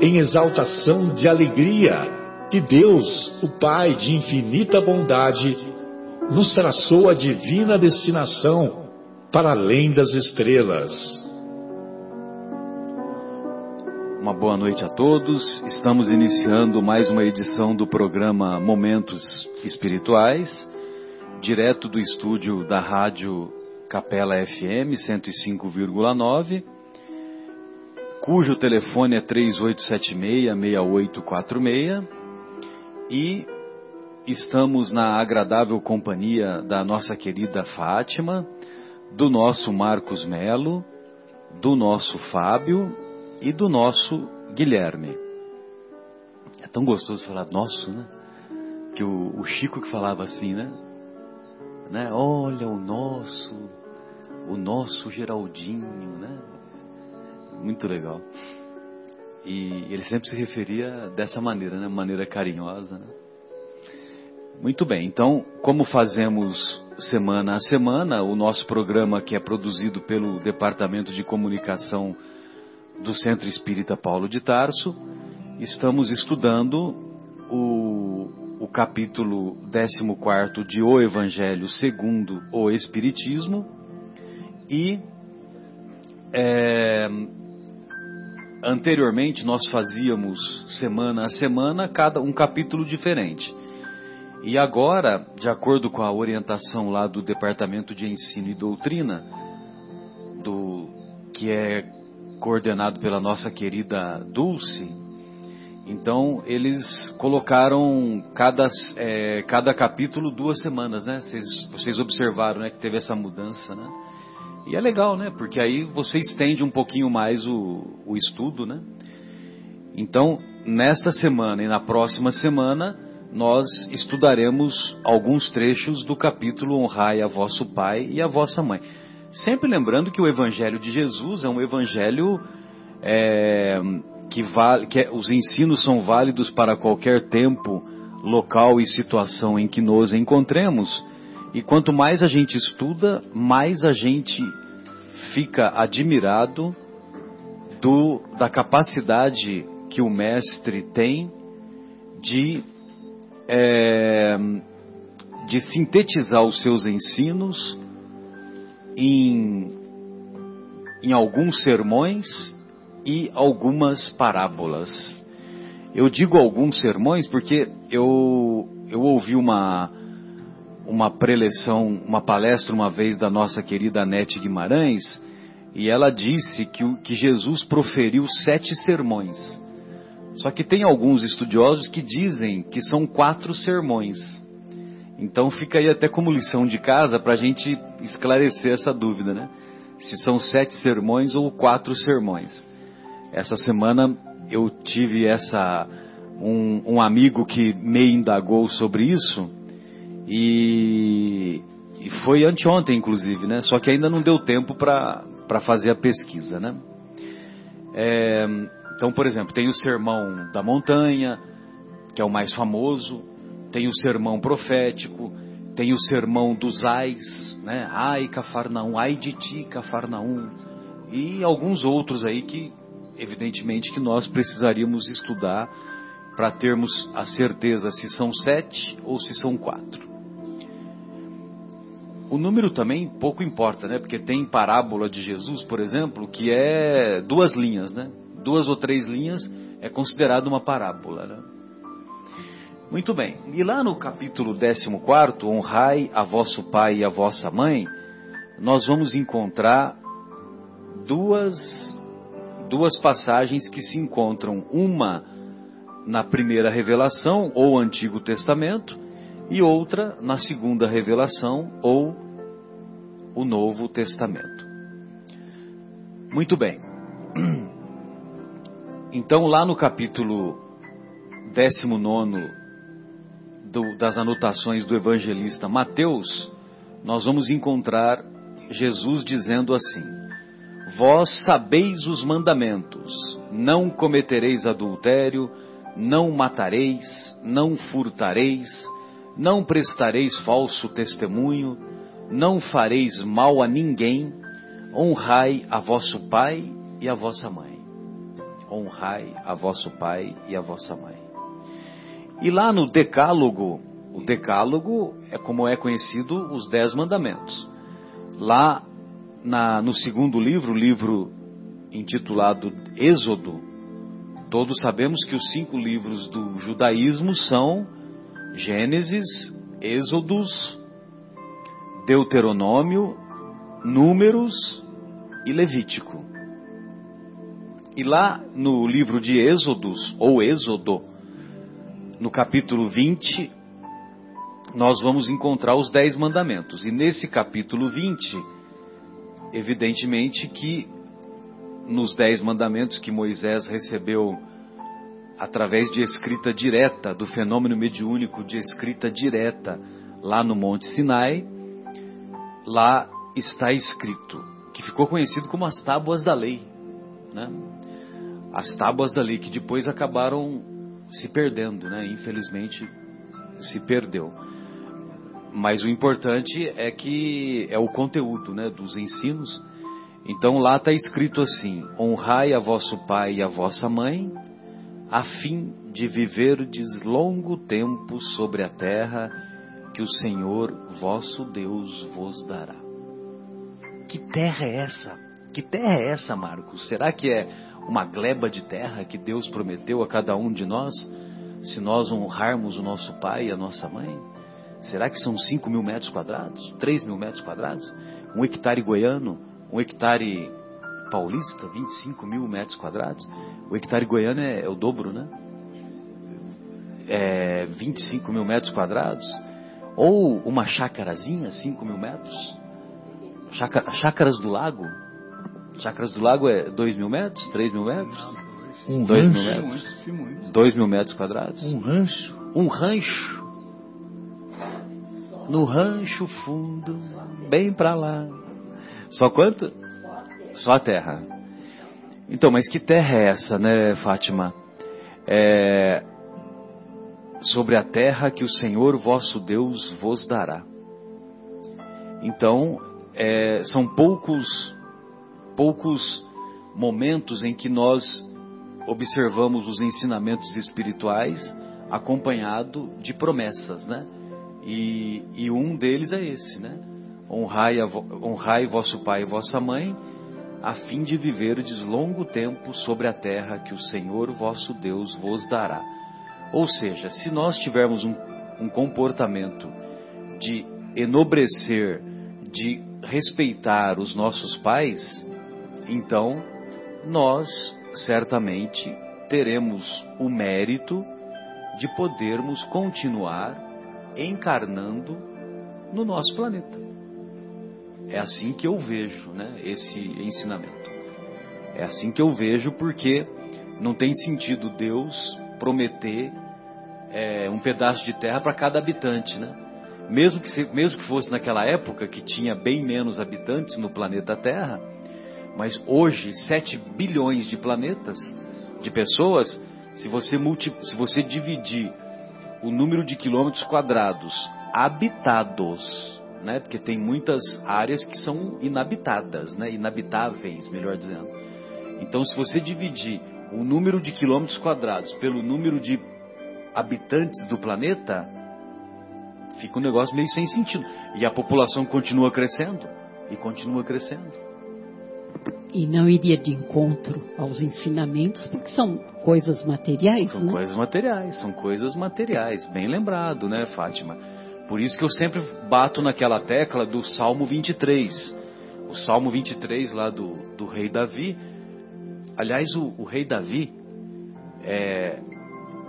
em exaltação de alegria que Deus, o Pai de infinita bondade, nos traçou a divina destinação para além das estrelas. Uma boa noite a todos. Estamos iniciando mais uma edição do programa Momentos Espirituais, direto do estúdio da Rádio Capela FM 105,9 cujo telefone é 3876-6846 e estamos na agradável companhia da nossa querida Fátima, do nosso Marcos Melo, do nosso Fábio e do nosso Guilherme. É tão gostoso falar nosso, né? Que o, o Chico que falava assim, né? né? Olha o nosso, o nosso Geraldinho, né? Muito legal. E ele sempre se referia dessa maneira, né? Maneira carinhosa, né? Muito bem, então, como fazemos semana a semana, o nosso programa que é produzido pelo Departamento de Comunicação do Centro Espírita Paulo de Tarso, estamos estudando o, o capítulo 14 de O Evangelho segundo o Espiritismo e é, Anteriormente nós fazíamos semana a semana cada um capítulo diferente. E agora, de acordo com a orientação lá do Departamento de Ensino e Doutrina, do que é coordenado pela nossa querida Dulce, então eles colocaram cada, é, cada capítulo duas semanas, né? Vocês, vocês observaram, né, que teve essa mudança, né? E é legal, né? Porque aí você estende um pouquinho mais o, o estudo, né? Então, nesta semana e na próxima semana, nós estudaremos alguns trechos do capítulo Honrai a vosso pai e a vossa mãe. Sempre lembrando que o Evangelho de Jesus é um Evangelho é, que, vale, que é, os ensinos são válidos para qualquer tempo, local e situação em que nos encontremos. E quanto mais a gente estuda, mais a gente fica admirado do, da capacidade que o mestre tem de, é, de sintetizar os seus ensinos em, em alguns sermões e algumas parábolas. Eu digo alguns sermões porque eu, eu ouvi uma, uma preleção, uma palestra uma vez da nossa querida Anete Guimarães, e ela disse que, que Jesus proferiu sete sermões. Só que tem alguns estudiosos que dizem que são quatro sermões. Então fica aí até como lição de casa para a gente esclarecer essa dúvida, né? Se são sete sermões ou quatro sermões. Essa semana eu tive essa um, um amigo que me indagou sobre isso e, e foi anteontem, inclusive, né? Só que ainda não deu tempo para fazer a pesquisa, né? É, então, por exemplo, tem o Sermão da Montanha, que é o mais famoso, tem o Sermão Profético, tem o Sermão dos Ais, né? Ai, Cafarnaum, ai de ti, Cafarnaum, e alguns outros aí que, evidentemente, que nós precisaríamos estudar para termos a certeza se são sete ou se são quatro. O número também pouco importa, né? Porque tem parábola de Jesus, por exemplo, que é duas linhas, né? Duas ou três linhas é considerado uma parábola, né? Muito bem. E lá no capítulo 14, honrai a vosso pai e a vossa mãe, nós vamos encontrar duas, duas passagens que se encontram. Uma na primeira revelação, ou Antigo Testamento, e outra na segunda revelação, ou o Novo Testamento. Muito bem. Então, lá no capítulo 19 do, das anotações do evangelista Mateus, nós vamos encontrar Jesus dizendo assim: Vós sabeis os mandamentos: não cometereis adultério, não matareis, não furtareis, não prestareis falso testemunho, não fareis mal a ninguém, honrai a vosso pai e a vossa mãe. Honrai a vosso pai e a vossa mãe. E lá no Decálogo, o Decálogo é como é conhecido os Dez Mandamentos. Lá na, no segundo livro, o livro intitulado Êxodo, todos sabemos que os cinco livros do judaísmo são Gênesis, Êxodos, Deuteronômio, Números e Levítico. E lá no livro de Êxodos, ou Êxodo, no capítulo 20, nós vamos encontrar os dez mandamentos. E nesse capítulo 20, evidentemente que nos dez mandamentos que Moisés recebeu através de escrita direta, do fenômeno mediúnico de escrita direta lá no Monte Sinai, lá está escrito, que ficou conhecido como as tábuas da lei. Né? As tábuas da lei que depois acabaram se perdendo, né? Infelizmente se perdeu. Mas o importante é que é o conteúdo, né, dos ensinos. Então lá está escrito assim: honrai a vosso pai e a vossa mãe, a fim de viverdes longo tempo sobre a terra que o Senhor vosso Deus vos dará. Que terra é essa? Que terra é essa, Marcos? Será que é uma gleba de terra que Deus prometeu a cada um de nós, se nós honrarmos o nosso pai e a nossa mãe? Será que são 5 mil metros quadrados? 3 mil metros quadrados? Um hectare goiano? Um hectare paulista? 25 mil metros quadrados? O hectare goiano é, é o dobro, né? É 25 mil metros quadrados? Ou uma chácarazinha, 5 mil metros? Chácaras do lago? Chácaras do Lago é 2 mil metros? 3 mil metros? Um 2 rancho. mil metros? 2 mil metros quadrados? Um rancho. Um rancho. No rancho fundo, bem pra lá. Só quanto? Só a terra. Então, mas que terra é essa, né, Fátima? É sobre a terra que o Senhor vosso Deus vos dará. Então, é, são poucos poucos momentos em que nós observamos os ensinamentos espirituais acompanhado de promessas, né? E, e um deles é esse, né? Honrai, a, honrai vosso pai e vossa mãe, a fim de viverdes longo tempo sobre a terra que o Senhor vosso Deus vos dará. Ou seja, se nós tivermos um, um comportamento de enobrecer, de respeitar os nossos pais, então nós certamente teremos o mérito de podermos continuar encarnando no nosso planeta. É assim que eu vejo né, esse ensinamento. É assim que eu vejo, porque não tem sentido Deus prometer é, um pedaço de terra para cada habitante, né? Mesmo que, mesmo que fosse naquela época que tinha bem menos habitantes no planeta Terra, mas hoje, 7 bilhões de planetas, de pessoas, se você, multi, se você dividir o número de quilômetros quadrados habitados, né? Porque tem muitas áreas que são inabitadas, né? Inabitáveis, melhor dizendo. Então, se você dividir o número de quilômetros quadrados pelo número de habitantes do planeta, fica um negócio meio sem sentido. E a população continua crescendo e continua crescendo. e não iria de encontro aos ensinamentos, porque são coisas materiais, são né? coisas materiais, são coisas materiais, bem lembrado, né, Fátima? Por isso que eu sempre bato naquela tecla do Salmo 23. O Salmo 23 lá do, do rei Davi. Aliás, o, o rei Davi, é,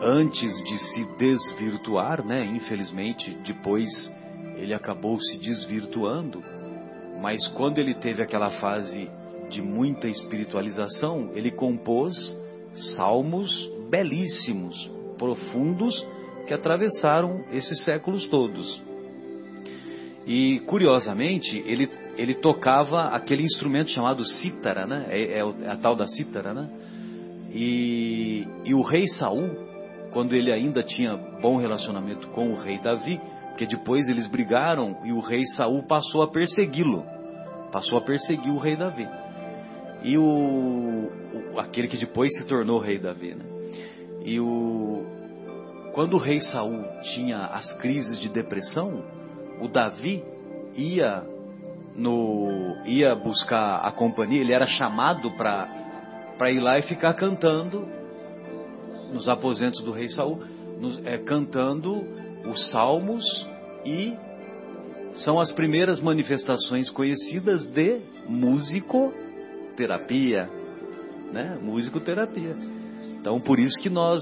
antes de se desvirtuar, né, infelizmente, depois ele acabou se desvirtuando, mas quando ele teve aquela fase de muita espiritualização, ele compôs salmos belíssimos, profundos, que atravessaram esses séculos todos. E curiosamente, ele, ele tocava aquele instrumento chamado cítara, né? É, é, a tal da cítara, né? E, e o rei Saul, quando ele ainda tinha bom relacionamento com o rei Davi, porque depois eles brigaram e o rei Saul passou a persegui-lo, passou a perseguir o rei Davi e o, o, aquele que depois se tornou rei Davi, né? E o quando o rei Saul tinha as crises de depressão, o Davi ia no ia buscar a companhia, ele era chamado para para ir lá e ficar cantando nos aposentos do rei Saul, nos, é, cantando os salmos e são as primeiras manifestações conhecidas de músico terapia, né? Musicoterapia. Então, por isso que nós,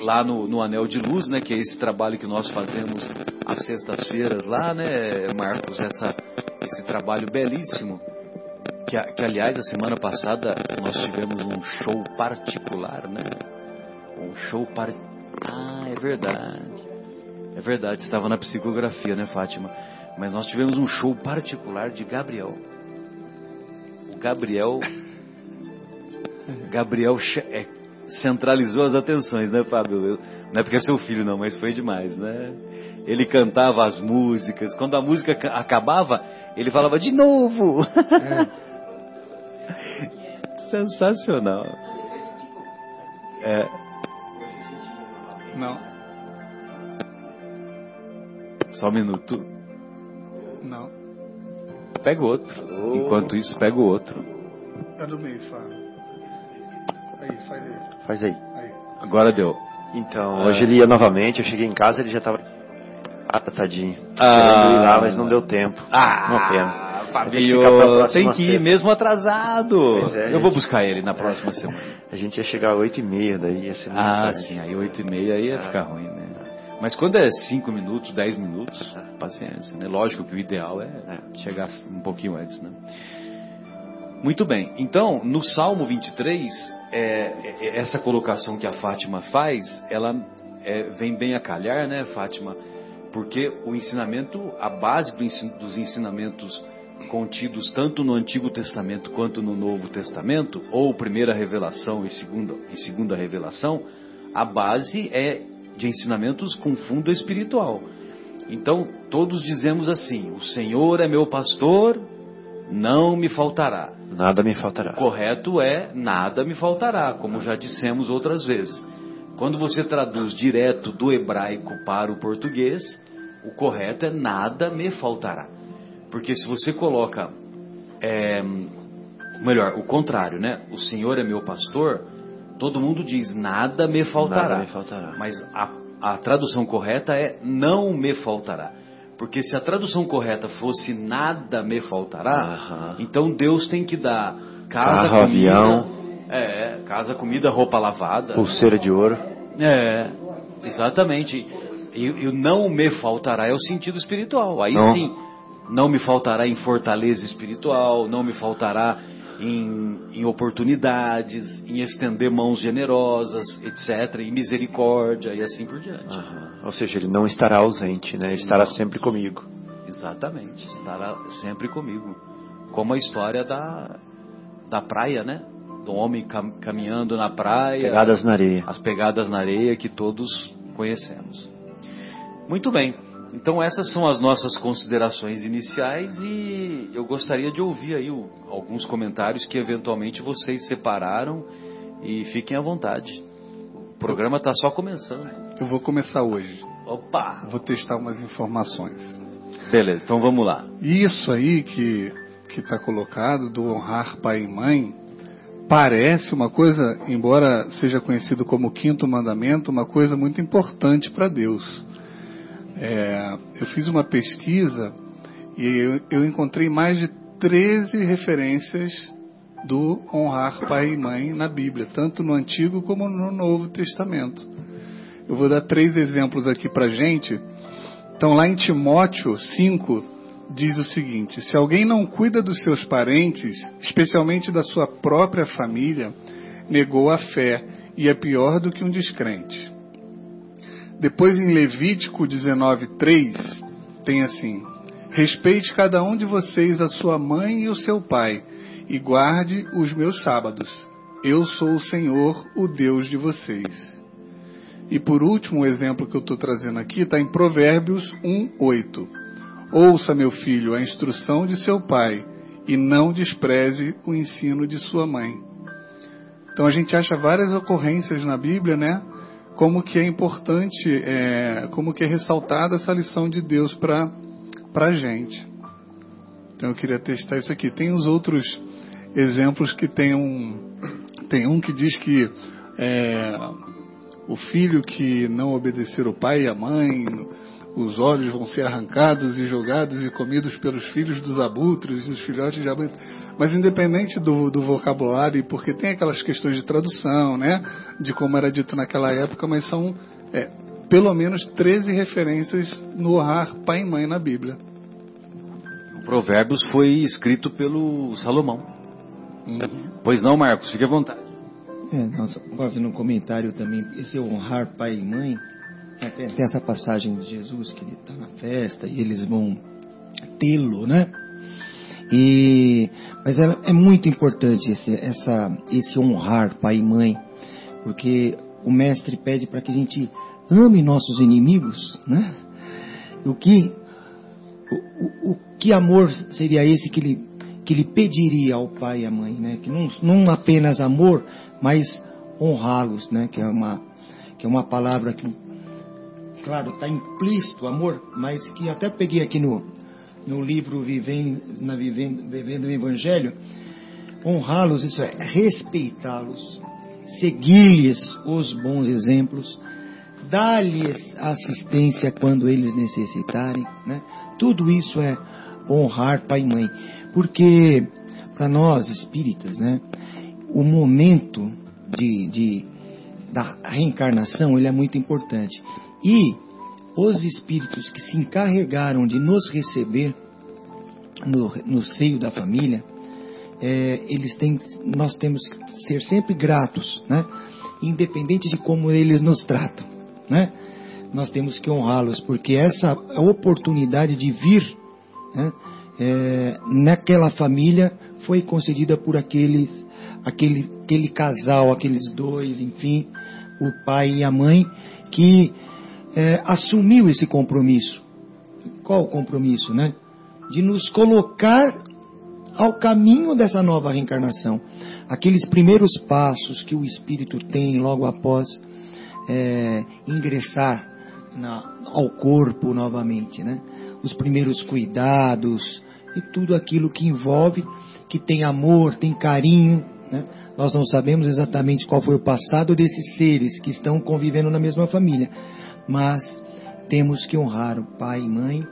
lá no, no Anel de Luz, né, que é esse trabalho que nós fazemos às sextas-feiras lá, né, Marcos, essa, esse trabalho belíssimo, que, que aliás, a semana passada nós tivemos um show particular, né? Um show par... Ah, é verdade. É verdade, estava na psicografia, né, Fátima? Mas nós tivemos um show particular de Gabriel. Gabriel. Gabriel é, centralizou as atenções, né, Fábio? Não é porque é seu filho, não, mas foi demais, né? Ele cantava as músicas. Quando a música acabava, ele falava de novo. É. Sensacional. É. Não. Só um minuto. Não. Pega o outro. Oh. Enquanto isso, pega o outro. É do meio, Fábio. Aí, faz aí. Faz aí. Agora deu. Então, ah. hoje ele ia novamente, eu cheguei em casa ele já estava ah, tadinho. Ah, ir lá, mas não deu tempo. Ah, uma pena. Fabio, tem que ir sexta. mesmo atrasado. É, eu vou buscar ele na próxima é. semana. A gente ia chegar às oito e meia, daí ia ser muito Ah, tarde. sim, aí oito e meia ia ah. ficar ruim, né? Mas quando é 5 minutos, 10 minutos, paciência, né? Lógico que o ideal é, é chegar um pouquinho antes, né? Muito bem. Então, no Salmo 23, é, é, essa colocação que a Fátima faz, ela é, vem bem a calhar, né, Fátima? Porque o ensinamento, a base do ensino, dos ensinamentos contidos tanto no Antigo Testamento quanto no Novo Testamento, ou primeira revelação e segunda, e segunda revelação, a base é de ensinamentos com fundo espiritual. Então, todos dizemos assim: O Senhor é meu pastor, não me faltará. Nada me faltará. O correto é nada me faltará, como já dissemos outras vezes. Quando você traduz direto do hebraico para o português, o correto é nada me faltará. Porque se você coloca, é, melhor, o contrário, né? O Senhor é meu pastor, Todo mundo diz nada me faltará. Nada me faltará. Mas a, a tradução correta é não me faltará. Porque se a tradução correta fosse nada me faltará, então Deus tem que dar casa, Carro, comida, avião, é, casa, comida, roupa lavada, pulseira de ouro. É, exatamente. E o não me faltará é o sentido espiritual. Aí não. sim, não me faltará em fortaleza espiritual, não me faltará em, em, oportunidades, em estender mãos generosas, etc., em misericórdia e assim por diante. Ou seja, ele não estará ausente, né? Ele estará sempre comigo. Exatamente, estará sempre comigo. Como a história da, da praia, né? Do homem cam, caminhando na praia. Pegadas na areia. As pegadas na areia que todos conhecemos. Muito bem. Então essas são as nossas considerações iniciais e eu gostaria de ouvir aí o, alguns comentários que eventualmente vocês separaram e fiquem à vontade. O programa está só começando. Eu vou começar hoje. Opa! Vou testar umas informações. Beleza, então vamos lá. Isso aí que, que está colocado do honrar pai e mãe parece uma coisa, embora seja conhecido como quinto mandamento, uma coisa muito importante para Deus. É, eu fiz uma pesquisa e eu, eu encontrei mais de 13 referências do honrar pai e mãe na Bíblia, tanto no Antigo como no Novo Testamento. Eu vou dar três exemplos aqui para gente. Então, lá em Timóteo 5, diz o seguinte: se alguém não cuida dos seus parentes, especialmente da sua própria família, negou a fé e é pior do que um descrente. Depois em Levítico 19:3 tem assim: Respeite cada um de vocês a sua mãe e o seu pai, e guarde os meus sábados. Eu sou o Senhor, o Deus de vocês. E por último, o exemplo que eu estou trazendo aqui está em Provérbios 1:8. Ouça, meu filho, a instrução de seu pai, e não despreze o ensino de sua mãe. Então a gente acha várias ocorrências na Bíblia, né? Como que é importante, é, como que é ressaltada essa lição de Deus para a gente. Então eu queria testar isso aqui. Tem os outros exemplos que tem um, tem um que diz que é, o filho que não obedecer o pai e a mãe, os olhos vão ser arrancados e jogados e comidos pelos filhos dos abutres e os filhotes de abutres. Mas independente do, do vocabulário, porque tem aquelas questões de tradução, né? De como era dito naquela época, mas são é, pelo menos 13 referências no honrar pai e mãe na Bíblia. O Provérbios foi escrito pelo Salomão. Uhum. Pois não, Marcos, fique à vontade. É, nós fazendo um comentário também, esse honrar pai e mãe, tem, tem essa passagem de Jesus que ele está na festa e eles vão tê-lo, né? E, mas é, é muito importante esse, essa, esse honrar pai e mãe, porque o mestre pede para que a gente ame nossos inimigos, né? O que, o, o, o que amor seria esse que ele, que ele pediria ao pai e à mãe, né? Que não, não apenas amor, mas honrá-los, né? Que é uma, que é uma palavra que claro, está implícito amor, mas que até peguei aqui no, no livro Vivendo, na Vivendo, Vivendo o Evangelho, honrá-los, isso é respeitá-los, seguir-lhes os bons exemplos, dar-lhes assistência quando eles necessitarem, né? Tudo isso é honrar pai e mãe, porque para nós espíritas, né, o momento de, de da reencarnação ele é muito importante. E os espíritos que se encarregaram de nos receber no, no seio da família, é, eles têm, nós temos que ser sempre gratos, né? independente de como eles nos tratam. Né? Nós temos que honrá-los, porque essa oportunidade de vir né, é, naquela família foi concedida por aqueles, aquele, aquele casal, aqueles dois, enfim, o pai e a mãe, que é, assumiu esse compromisso. Qual o compromisso, né? De nos colocar ao caminho dessa nova reencarnação. Aqueles primeiros passos que o espírito tem logo após é, ingressar na, ao corpo novamente, né? Os primeiros cuidados e tudo aquilo que envolve, que tem amor, tem carinho, né? Nós não sabemos exatamente qual foi o passado desses seres que estão convivendo na mesma família, mas temos que honrar o pai e mãe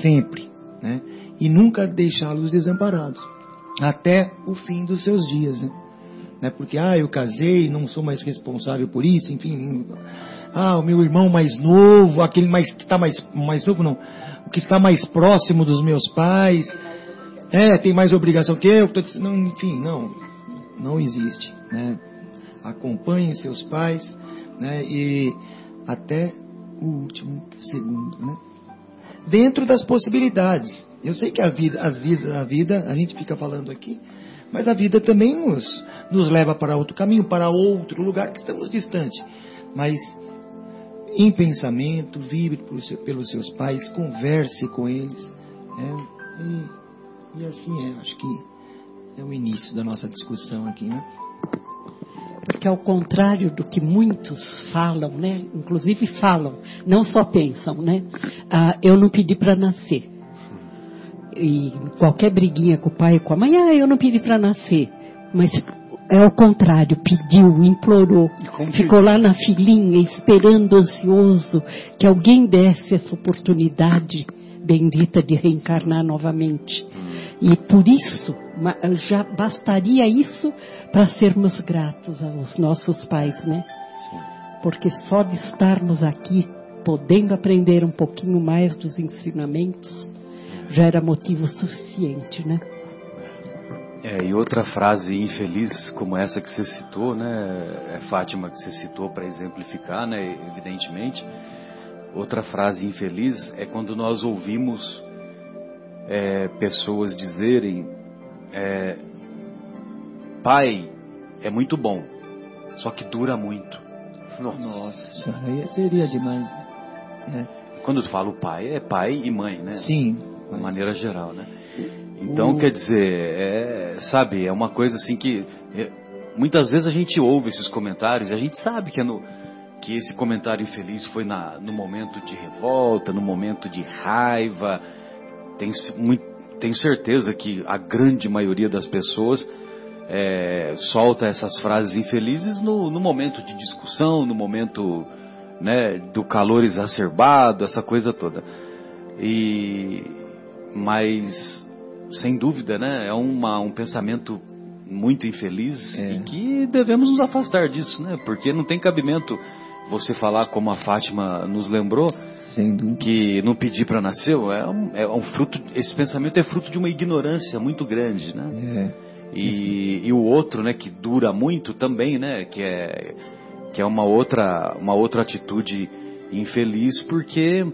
sempre, né? E nunca deixá-los desamparados até o fim dos seus dias, né? né? Porque ah, eu casei, não sou mais responsável por isso, enfim. Ah, o meu irmão mais novo, aquele mais que está mais mais novo não, o que está mais próximo dos meus pais, é, tem mais obrigação que eu, não, enfim, não, não existe, né? Acompanhe seus pais, né? E até o último segundo, né? Dentro das possibilidades. Eu sei que a vida, às vezes a vida, a gente fica falando aqui, mas a vida também nos, nos leva para outro caminho, para outro lugar que estamos distante. Mas em pensamento, vibre pelos seus pais, converse com eles. Né? E, e assim é, acho que é o início da nossa discussão aqui, né? Porque ao contrário do que muitos falam, né? Inclusive falam, não só pensam, né? Ah, eu não pedi para nascer. e qualquer briguinha com o pai e com a mãe, ah, eu não pedi para nascer. Mas é o contrário, pediu, implorou, ficou lá na filinha esperando ansioso que alguém desse essa oportunidade bendita de reencarnar novamente. E por isso, já bastaria isso para sermos gratos aos nossos pais, né? Porque só de estarmos aqui, podendo aprender um pouquinho mais dos ensinamentos, já era motivo suficiente, né? É, e outra frase infeliz como essa que você citou, né, é Fátima que você citou para exemplificar, né, evidentemente. Outra frase infeliz é quando nós ouvimos é, pessoas dizerem: é, Pai é muito bom, só que dura muito. Nossa, Nossa aí seria demais. Né? Quando eu falo pai, é pai e mãe, né? Sim. De maneira geral, né? Então, quer dizer, é, sabe, é uma coisa assim que é, muitas vezes a gente ouve esses comentários e a gente sabe que, é no, que esse comentário infeliz foi na, no momento de revolta, no momento de raiva. Tenho, muito, tenho certeza que a grande maioria das pessoas é, solta essas frases infelizes no, no momento de discussão, no momento né, do calor exacerbado, essa coisa toda. E, mas sem dúvida, né? É uma, um pensamento muito infeliz é. e que devemos nos afastar disso, né? Porque não tem cabimento você falar como a Fátima nos lembrou, que não pedir para nascer, é um, é um fruto, esse pensamento é fruto de uma ignorância muito grande, né? É. E, e, o outro, né, que dura muito também, né, que é que é uma outra uma outra atitude infeliz, porque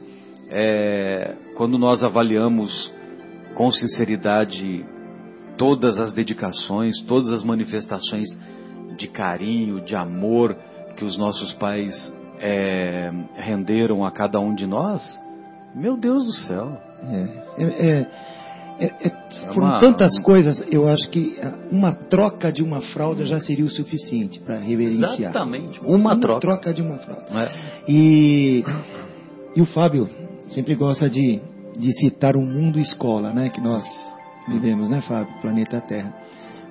é, quando nós avaliamos com sinceridade todas as dedicações, todas as manifestações de carinho, de amor que os nossos pais é, renderam a cada um de nós, meu Deus do céu. É, é, é, é, é foram uma, tantas coisas, eu acho que uma troca de uma fralda já seria o suficiente para reverenciar. Exatamente, uma, uma troca. troca. de uma fralda. E, e o Fábio sempre gosta de de citar o um mundo escola, né, que nós vivemos, né, Fábio, planeta Terra.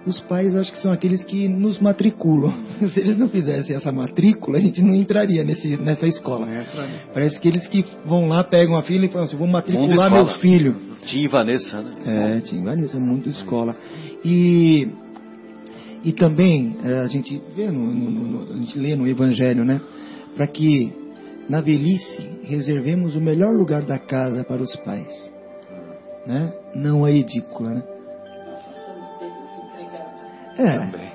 Os pais acho que são aqueles que nos matriculam. Se eles não fizessem essa matrícula, a gente não entraria nesse, nessa escola. É, Parece que eles que vão lá, pegam a filha e falam assim, vou matricular meu filho. Tia Vanessa, né? É, Tia Vanessa, mundo escola. E, e também, é, a gente vê, no, no, no, a gente lê no Evangelho, né? Para que na velhice, reservemos o melhor lugar da casa para os pais. Né? Não a edícula. Né? É.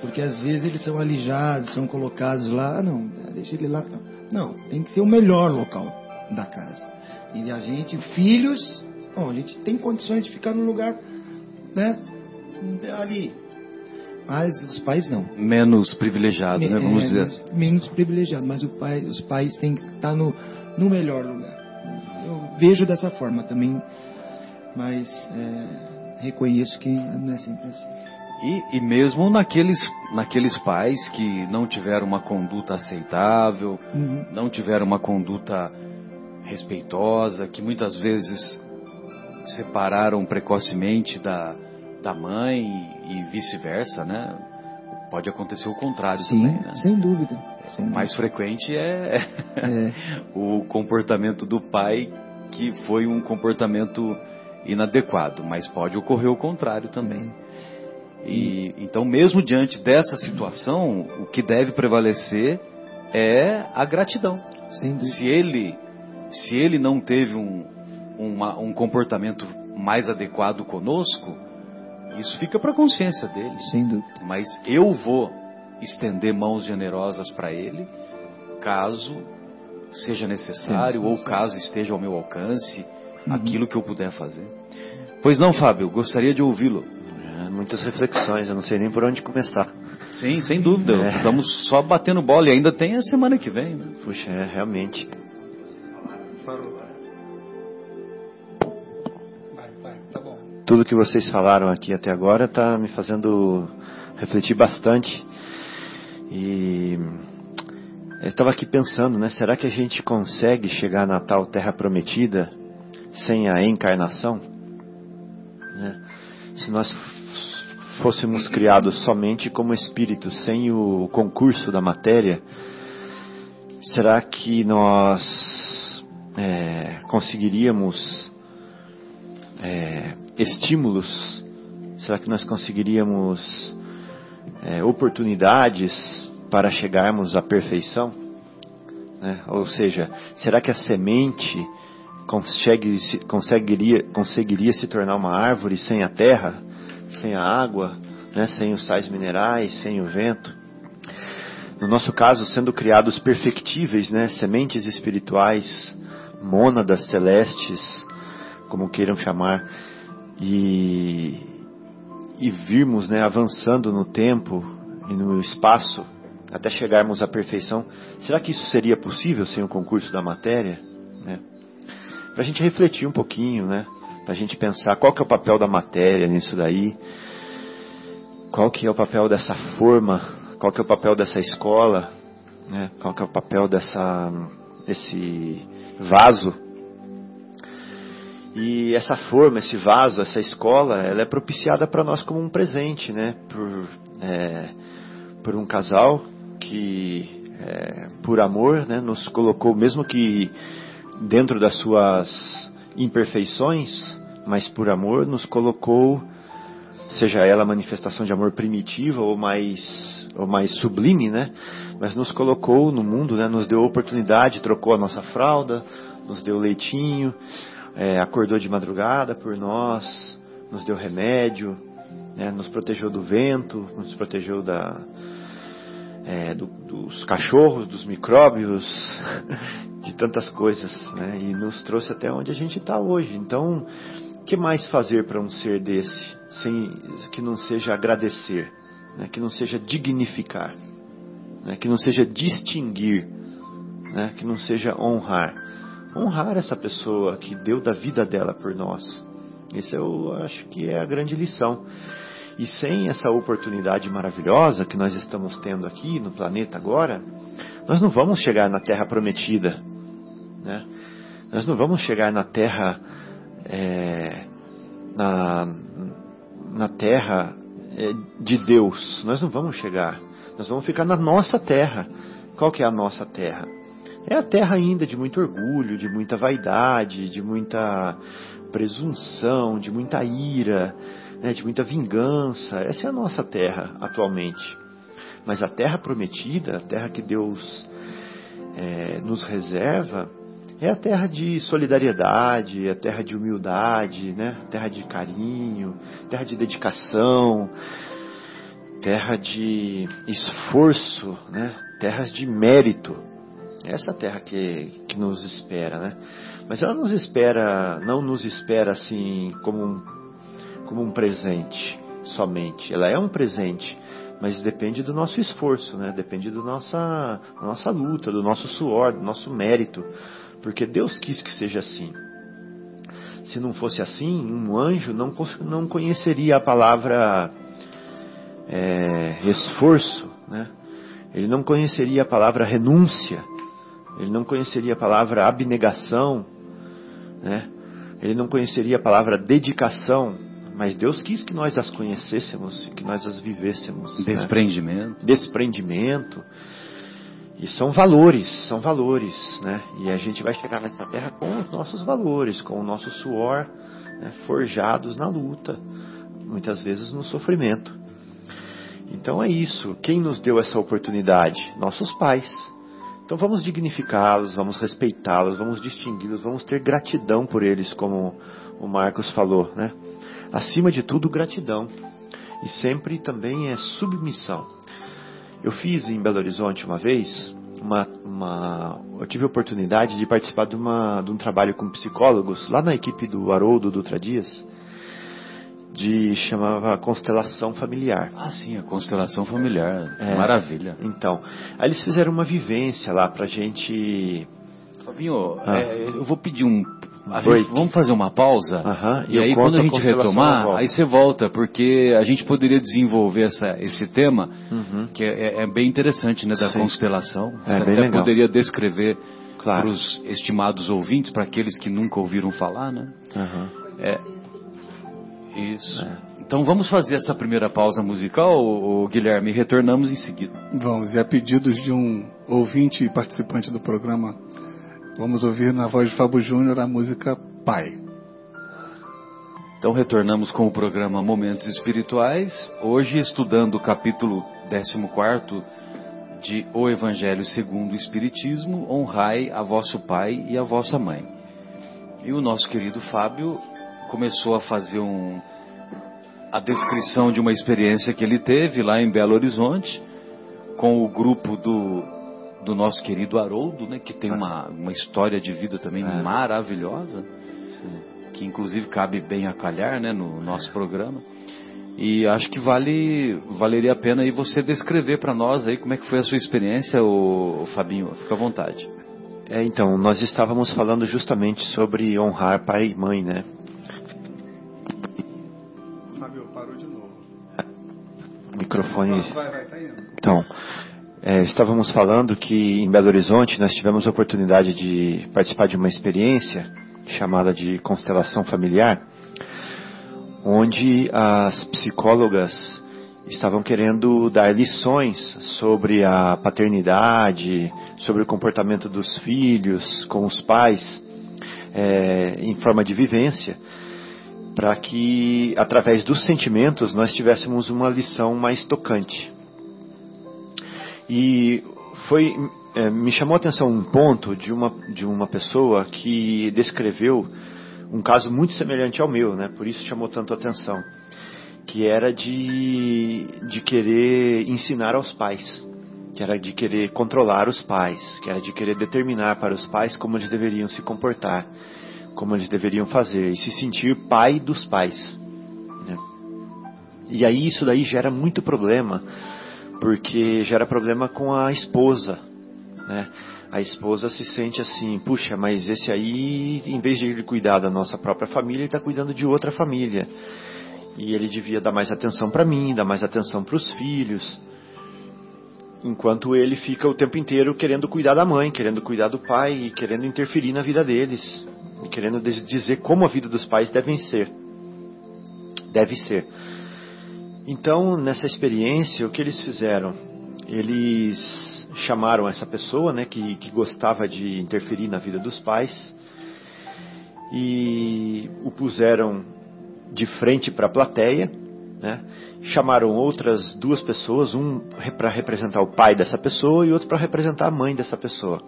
Porque às vezes eles são alijados, são colocados lá. Ah, não, deixa ele lá. Não, tem que ser o melhor local da casa. E a gente, filhos, bom, a gente tem condições de ficar no lugar, né? Ali, mas os pais não. Menos privilegiado, né? Vamos é, dizer assim. Menos privilegiado, mas pai, os pais têm que estar no, no melhor lugar. Eu vejo dessa forma também, mas é, reconheço que não é sempre assim. E, e, mesmo naqueles, naqueles pais que não tiveram uma conduta aceitável, uhum. não tiveram uma conduta respeitosa, que muitas vezes separaram precocemente da, da mãe e vice-versa, né? Pode acontecer o contrário Sim, também, né? Sem dúvida. Sem mais dúvida. frequente é, é, o comportamento do pai que foi um comportamento inadequado, mas pode ocorrer o contrário também. E então, mesmo diante dessa situação, o que deve prevalecer é a gratidão. Se ele, se ele não teve um, uma, um comportamento mais adequado conosco, isso fica para a consciência dele. Sem dúvida. Mas eu vou estender mãos generosas para ele, caso seja necessário sim, sim, ou sim. caso esteja ao meu alcance, uhum. aquilo que eu puder fazer. Pois não, Fábio, gostaria de ouvi-lo. Muitas reflexões, eu não sei nem por onde começar. Sim, sem dúvida. É. Estamos só batendo bola e ainda tem a semana que vem. Né? Puxa, é, realmente. tudo que vocês falaram aqui até agora está me fazendo refletir bastante. E eu estava aqui pensando, né? Será que a gente consegue chegar na tal Terra Prometida sem a encarnação? se nós fôssemos criados somente como espíritos, sem o concurso da matéria, será que nós é, conseguiríamos é, estímulos? Será que nós conseguiríamos é, oportunidades para chegarmos à perfeição? Né? Ou seja, será que a semente consegue, conseguiria, conseguiria se tornar uma árvore sem a terra, sem a água, né? sem os sais minerais, sem o vento? No nosso caso, sendo criados perfectíveis, né? sementes espirituais, mônadas celestes, como queiram chamar, e, e virmos né, avançando no tempo e no espaço até chegarmos à perfeição, será que isso seria possível sem o concurso da matéria? Né? Para a gente refletir um pouquinho, né? Para a gente pensar qual que é o papel da matéria nisso daí, qual que é o papel dessa forma, qual que é o papel dessa escola, né? qual que é o papel dessa, desse vaso. E essa forma, esse vaso, essa escola, ela é propiciada para nós como um presente, né? Por, é, por um casal que, é, por amor, né, nos colocou, mesmo que dentro das suas imperfeições, mas por amor, nos colocou, seja ela manifestação de amor primitiva ou mais, ou mais sublime, né? Mas nos colocou no mundo, né? Nos deu oportunidade, trocou a nossa fralda, nos deu leitinho, é, acordou de madrugada por nós, nos deu remédio, né? nos protegeu do vento, nos protegeu da, é, do, dos cachorros, dos micróbios, de tantas coisas, né? E nos trouxe até onde a gente está hoje. Então, o que mais fazer para um ser desse, sem que não seja agradecer, né? que não seja dignificar, né? que não seja distinguir, né? que não seja honrar, honrar essa pessoa que deu da vida dela por nós. Isso eu acho que é a grande lição. E sem essa oportunidade maravilhosa que nós estamos tendo aqui no planeta agora, nós não vamos chegar na Terra prometida. Né? Nós não vamos chegar na Terra, é, na, na Terra é, de Deus. Nós não vamos chegar. Nós vamos ficar na nossa Terra. Qual que é a nossa Terra? É a terra ainda de muito orgulho, de muita vaidade, de muita presunção, de muita ira, né, de muita vingança. Essa é a nossa terra atualmente. Mas a terra prometida, a terra que Deus é, nos reserva, é a terra de solidariedade, a terra de humildade, né? terra de carinho, terra de dedicação, terra de esforço, né? terras de mérito. Essa terra que, que nos espera, né? Mas ela nos espera, não nos espera assim como um como um presente somente. Ela é um presente, mas depende do nosso esforço, né? Depende do nossa, da nossa luta, do nosso suor, do nosso mérito, porque Deus quis que seja assim. Se não fosse assim, um anjo não, não conheceria a palavra é, esforço, né? Ele não conheceria a palavra renúncia, ele não conheceria a palavra abnegação, né? Ele não conheceria a palavra dedicação, mas Deus quis que nós as conhecêssemos, que nós as vivêssemos. Né? Desprendimento. Né? Desprendimento. E são valores, são valores, né? E a gente vai chegar nessa terra com os nossos valores, com o nosso suor, né? forjados na luta, muitas vezes no sofrimento. Então é isso. Quem nos deu essa oportunidade? Nossos pais. Então vamos dignificá-los, vamos respeitá-los, vamos distingui-los, vamos ter gratidão por eles, como o Marcos falou, né? Acima de tudo, gratidão. E sempre também é submissão. Eu fiz em Belo Horizonte uma vez, uma, uma, eu tive a oportunidade de participar de, uma, de um trabalho com psicólogos, lá na equipe do Haroldo Dutra Dias, de chamava Constelação Familiar. Ah, sim, a Constelação Familiar. É, Maravilha. Então, aí eles fizeram uma vivência lá pra gente. Fabinho, ah. é, eu vou pedir um Gente, vamos fazer uma pausa? Uh-huh, e, aí quando a gente retomar, aí você volta, porque a gente poderia desenvolver essa, esse tema, uhum. que é, é, bem interessante, né, da Sim. constelação. É, você até legal. poderia descrever claro. para os estimados ouvintes, para aqueles que nunca ouviram falar, né? Uhum. É, isso. É. Então vamos fazer essa primeira pausa musical, Guilherme, e retornamos em seguida. Vamos, e a pedidos de um ouvinte e participante do programa, vamos ouvir na voz de Fábio Júnior a música Pai. Então retornamos com o programa Momentos Espirituais, hoje estudando o capítulo 14 de O Evangelho segundo o Espiritismo, honrai a vosso pai e a vossa mãe. E o nosso querido Fábio começou a fazer um, a descrição de uma experiência que ele teve lá em Belo Horizonte, com o grupo do, do nosso querido Haroldo, né, que tem uma, uma história de vida também é. maravilhosa, que inclusive cabe bem a calhar né, no nosso programa. E acho que vale valeria a pena aí você descrever para nós aí como é que foi a sua experiência, o, Fabinho. Fica à vontade. É, então, nós estávamos falando justamente sobre honrar pai e mãe, né? Fábio, parou de novo. O microfone. Vai, vai, tá indo. Então, é, estávamos falando que em Belo Horizonte nós tivemos a oportunidade de participar de uma experiência chamada de constelação familiar onde as psicólogas estavam querendo dar lições sobre a paternidade, sobre o comportamento dos filhos com os pais, é, em forma de vivência, para que, através dos sentimentos, nós tivéssemos uma lição mais tocante. E foi, é, me chamou a atenção um ponto de uma, de uma pessoa que descreveu um caso muito semelhante ao meu, né? Por isso chamou tanto a atenção, que era de de querer ensinar aos pais, que era de querer controlar os pais, que era de querer determinar para os pais como eles deveriam se comportar, como eles deveriam fazer e se sentir pai dos pais. Né? E aí isso daí gera muito problema, porque gera problema com a esposa, né? a esposa se sente assim, puxa, mas esse aí, em vez de ele cuidar da nossa própria família, ele está cuidando de outra família. E ele devia dar mais atenção para mim, dar mais atenção para os filhos. Enquanto ele fica o tempo inteiro querendo cuidar da mãe, querendo cuidar do pai e querendo interferir na vida deles. E querendo dizer como a vida dos pais devem ser. Deve ser. Então, nessa experiência, o que eles fizeram? Eles chamaram essa pessoa, né, que, que gostava de interferir na vida dos pais, e o puseram de frente para a plateia, né? Chamaram outras duas pessoas, um para representar o pai dessa pessoa e outro para representar a mãe dessa pessoa.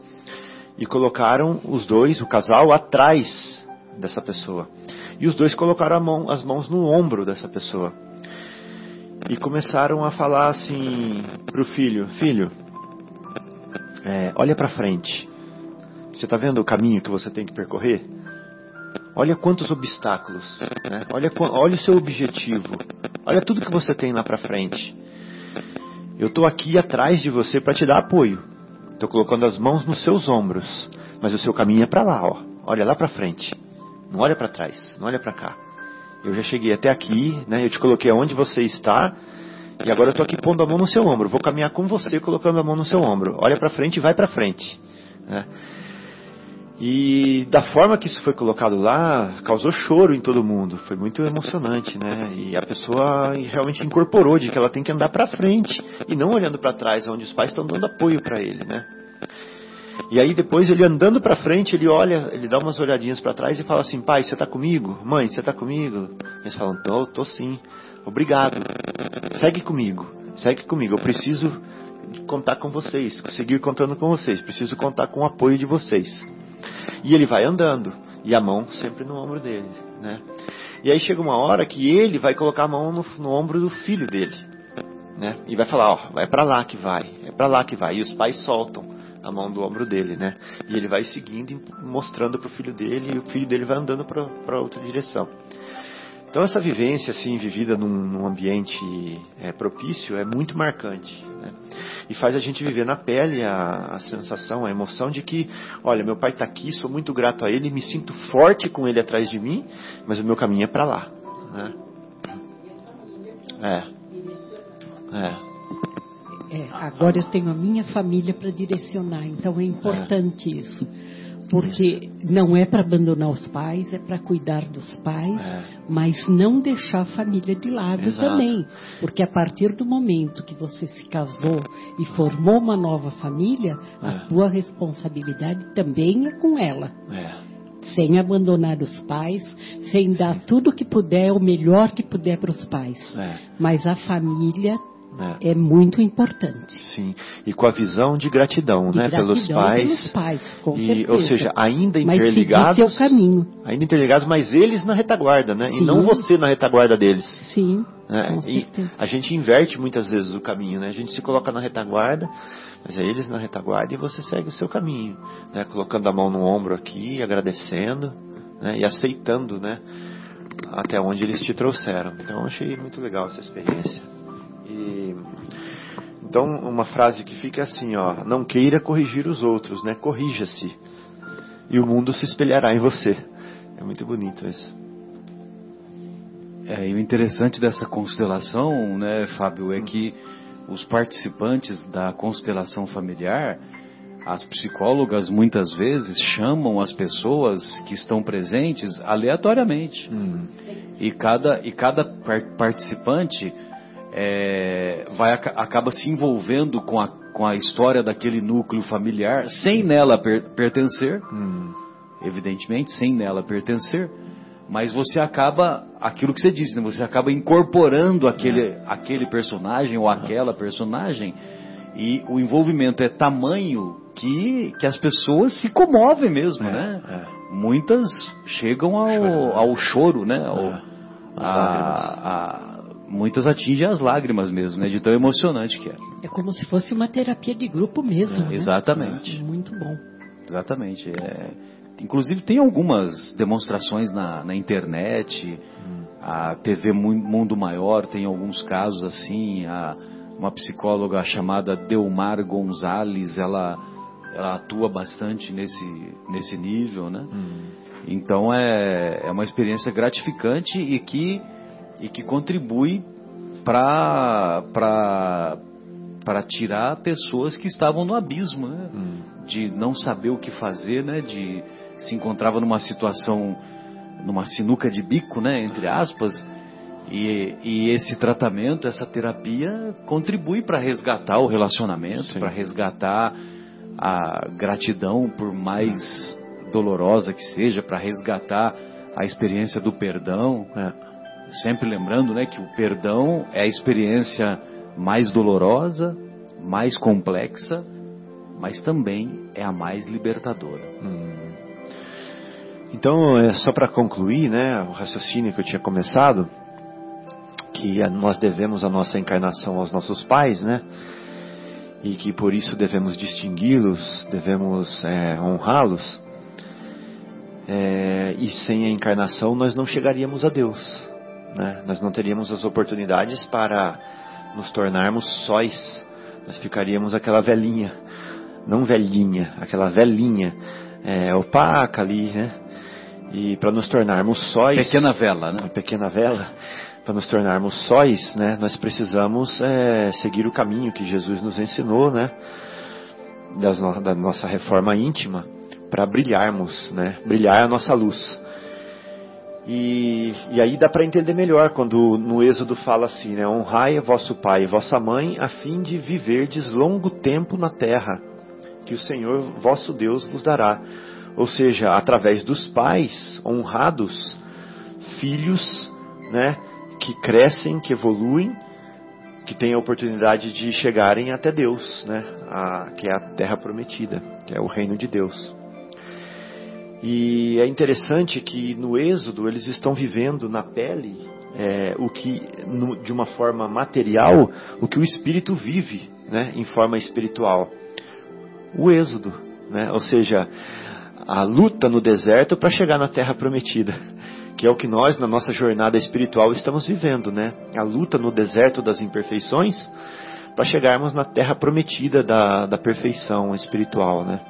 E colocaram os dois, o casal, atrás dessa pessoa. E os dois colocaram mão, as mãos no ombro dessa pessoa. E começaram a falar assim para o filho: Filho, é, olha para frente. Você está vendo o caminho que você tem que percorrer? Olha quantos obstáculos. Né? Olha, olha o seu objetivo. Olha tudo que você tem lá para frente. Eu estou aqui atrás de você para te dar apoio. Estou colocando as mãos nos seus ombros. Mas o seu caminho é para lá. Ó. Olha lá para frente. Não olha para trás. Não olha para cá. Eu já cheguei até aqui. Né? Eu te coloquei onde você está e agora eu estou aqui pondo a mão no seu ombro. Vou caminhar com você colocando a mão no seu ombro. Olha para frente e vai para frente. Né? E da forma que isso foi colocado lá, causou choro em todo mundo. Foi muito emocionante, né? E a pessoa realmente incorporou de que ela tem que andar para frente e não olhando para trás, onde os pais estão dando apoio para ele, né? E aí depois ele andando para frente, ele olha, ele dá umas olhadinhas para trás e fala assim: "Pai, você está comigo? Mãe, você está comigo?" Eles falam: "Tô, tô sim." Obrigado. Segue comigo. Segue comigo. Eu preciso contar com vocês, seguir contando com vocês. Preciso contar com o apoio de vocês. E ele vai andando e a mão sempre no ombro dele, né? E aí chega uma hora que ele vai colocar a mão no, no ombro do filho dele, né? E vai falar, ó, vai para lá que vai, é para lá que vai. E os pais soltam a mão do ombro dele, né? E ele vai seguindo e mostrando para o filho dele e o filho dele vai andando para outra direção. Então essa vivência assim vivida num, num ambiente é, propício é muito marcante né? e faz a gente viver na pele a, a sensação, a emoção de que, olha, meu pai está aqui, sou muito grato a ele, me sinto forte com ele atrás de mim, mas o meu caminho é para lá. Né? É. É. É, agora eu tenho a minha família para direcionar, então é importante é. isso. Porque Isso. não é para abandonar os pais, é para cuidar dos pais, é. mas não deixar a família de lado Exato. também. Porque a partir do momento que você se casou e formou uma nova família, é. a tua responsabilidade também é com ela. É sem abandonar os pais, sem dar tudo que puder, o melhor que puder para os pais. É. Mas a família é. é. muito importante. Sim, e com a visão de gratidão, de né, gratidão pelos pais. Pelos pais, com e, certeza. Ou seja, ainda interligados. Mas seu caminho. Ainda interligados, mas eles na retaguarda, né? Sim. E não você na retaguarda deles. Sim. Né? E a gente inverte muitas vezes o caminho, né? A gente se coloca na retaguarda, mas é eles na retaguarda e você segue o seu caminho, né? Colocando a mão no ombro aqui, agradecendo, né? E aceitando, né? Até onde eles te trouxeram. Então, achei muito legal essa experiência. E então uma frase que fica assim, ó, não queira corrigir os outros, né? Corrija-se e o mundo se espelhará em você. É muito bonito isso. É, e o interessante dessa constelação, né, Fábio, é que os participantes da constelação familiar, as psicólogas muitas vezes chamam as pessoas que estão presentes aleatoriamente. Hum. E cada, e cada participante é, vai, acaba se envolvendo com a, com a história daquele núcleo familiar, sem nela per, pertencer, hum. evidentemente, sem nela pertencer, mas você acaba, aquilo que você disse, né, você acaba incorporando aquele, é. aquele personagem ou aquela personagem, e o envolvimento é tamanho que, que as pessoas se comovem mesmo, é, né? É. Muitas chegam ao, ao choro, né? Ao, é. a, a, muitas atingem as lágrimas mesmo, né? De tão emocionante que é. É como se fosse uma terapia de grupo mesmo. É, né? Exatamente. É, muito bom. Exatamente. É, inclusive tem algumas demonstrações na, na internet, hum. a TV Mundo Maior tem alguns casos assim, a, uma psicóloga chamada Delmar Gonzalez, ela, ela atua bastante nesse, nesse nível, né? Hum. Então é, é uma experiência gratificante e que e que contribui para tirar pessoas que estavam no abismo, né? Hum. de não saber o que fazer, né? de se encontrava numa situação, numa sinuca de bico, né? entre aspas, e, e esse tratamento, essa terapia contribui para resgatar o relacionamento, para resgatar a gratidão, por mais dolorosa que seja, para resgatar a experiência do perdão. É sempre lembrando né, que o perdão é a experiência mais dolorosa, mais complexa, mas também é a mais libertadora. Hum. Então, é só para concluir, né, o raciocínio que eu tinha começado, que nós devemos a nossa encarnação aos nossos pais, né, e que por isso devemos distingui-los, devemos é, honrá-los. É, e sem a encarnação nós não chegaríamos a Deus né? Nós não teríamos as oportunidades para nos tornarmos sóis. Nós ficaríamos aquela velhinha, não velhinha, aquela velhinha é, opaca ali, né? E para nos tornarmos sóis. Pequena vela, né? Pequena vela. Para nos tornarmos sóis, né? Nós precisamos é, seguir o caminho que Jesus nos ensinou, né? Das no, da nossa reforma íntima para brilharmos, né? Brilhar a nossa luz. E, e aí dá para entender melhor quando no Êxodo fala assim, né? Honrai vosso pai e vossa mãe, a fim de viverdes longo tempo na terra, que o Senhor vosso Deus vos dará. Ou seja, através dos pais honrados, filhos, né? Que crescem, que evoluem, que têm a oportunidade de chegarem até Deus, né? A, que é a terra prometida, que é o reino de Deus. E é interessante que no Êxodo eles estão vivendo na pele é, o que, no, de uma forma material, o que o Espírito vive, né, em forma espiritual. O Êxodo, né, ou seja, a luta no deserto para chegar na Terra Prometida, que é o que nós na nossa jornada espiritual estamos vivendo, né? A luta no deserto das imperfeições para chegarmos na Terra Prometida da, da perfeição espiritual, né?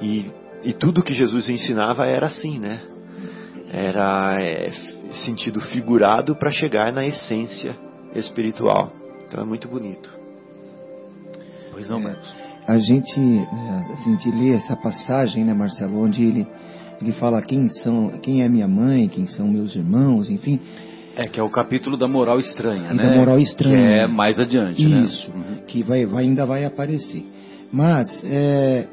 E e tudo que Jesus ensinava era assim, né? Era é, sentido figurado para chegar na essência espiritual. Então é muito bonito. Pois não, Marcos. a gente, a gente lê essa passagem, né, Marcelo, onde ele, ele fala quem são, quem é minha mãe, quem são meus irmãos, enfim. É, que é o capítulo da moral estranha, e né? Da moral estranha. Que é mais adiante, Isso, né? Uhum. que vai, vai, ainda vai aparecer. Mas, é,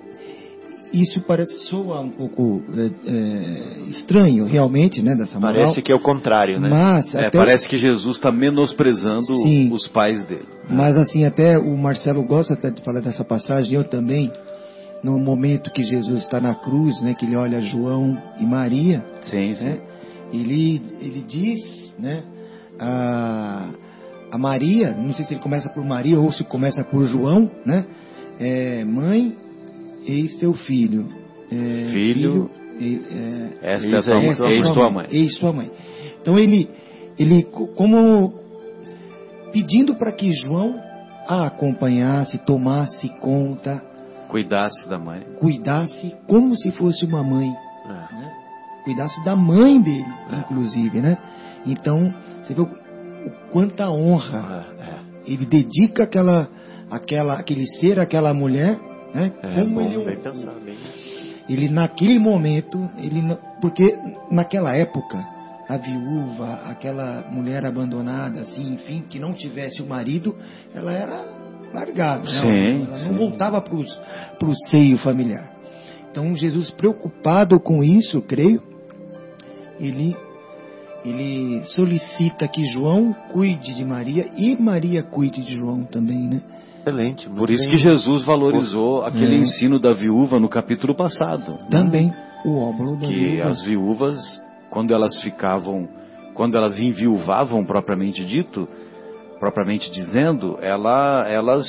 isso parece soa um pouco é, é, estranho, realmente, né, dessa moral. Parece que é o contrário, né? Mas é, parece que Jesus está menosprezando Sim, os pais dele. Mas assim, até o Marcelo gosta até de falar dessa passagem, eu também, no momento que Jesus está na cruz, né, que ele olha João e Maria, sim, sim. Né, ele, ele diz, né, a, a Maria, não sei se ele começa por Maria ou se começa por João, né, é, mãe eis teu filho. É, filho, filho é, esta é, tua, esta eis tua mãe. Eis tua mãe. Então ele, ele como pedindo para que João a acompanhasse, tomasse conta, cuidasse da mãe, cuidasse como se fosse uma mãe, é. né? cuidasse da mãe dele, é. inclusive, né? Então você vê o, o quanta honra é, é. ele dedica aquela, aquela, aquele ser, aquela mulher né? É, Como bom, ele, bem pensado, bem... ele naquele momento, ele porque naquela época a viúva, aquela mulher abandonada, assim, enfim, que não tivesse o marido, ela era largada, sim, né? ela sim. não voltava para o seio familiar. Então Jesus preocupado com isso, creio, ele ele solicita que João cuide de Maria e Maria cuide de João também, né? Excelente. Por isso que Jesus valorizou aquele é. ensino da viúva no capítulo passado. Também o óbolo da que viúva. as viúvas, quando elas ficavam, quando elas enviuvavam propriamente dito, propriamente dizendo, ela, elas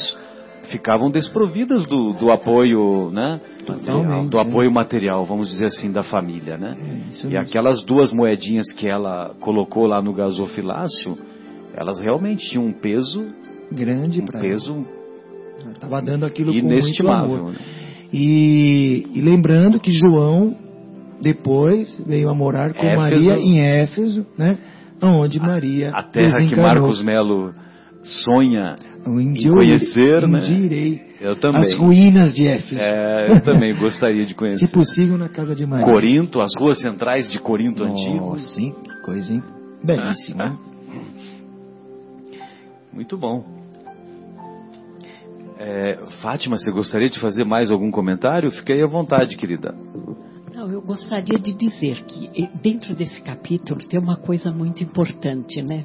ficavam desprovidas do, do apoio, né? Totalmente, do apoio material, vamos dizer assim, da família, né? É, e aquelas duas moedinhas que ela colocou lá no gasofilácio, elas realmente tinham um peso grande um peso Estava dando aquilo com muito amor. Né? E, e, lembrando que João depois veio a morar com Éfeso, Maria em Éfeso, né? Onde Maria a, a terra que Marcos Melo sonha em conhecer, né? Irei eu também. As ruínas de Éfeso. É, eu também gostaria de conhecer. Se possível, na casa de Maria. Corinto, as ruas centrais de Corinto oh, antigo. Sim, que coisa, hein? Belíssima. Muito bom. É, Fátima, você gostaria de fazer mais algum comentário? Fiquei à vontade, querida. Não, eu gostaria de dizer que dentro desse capítulo tem uma coisa muito importante, né?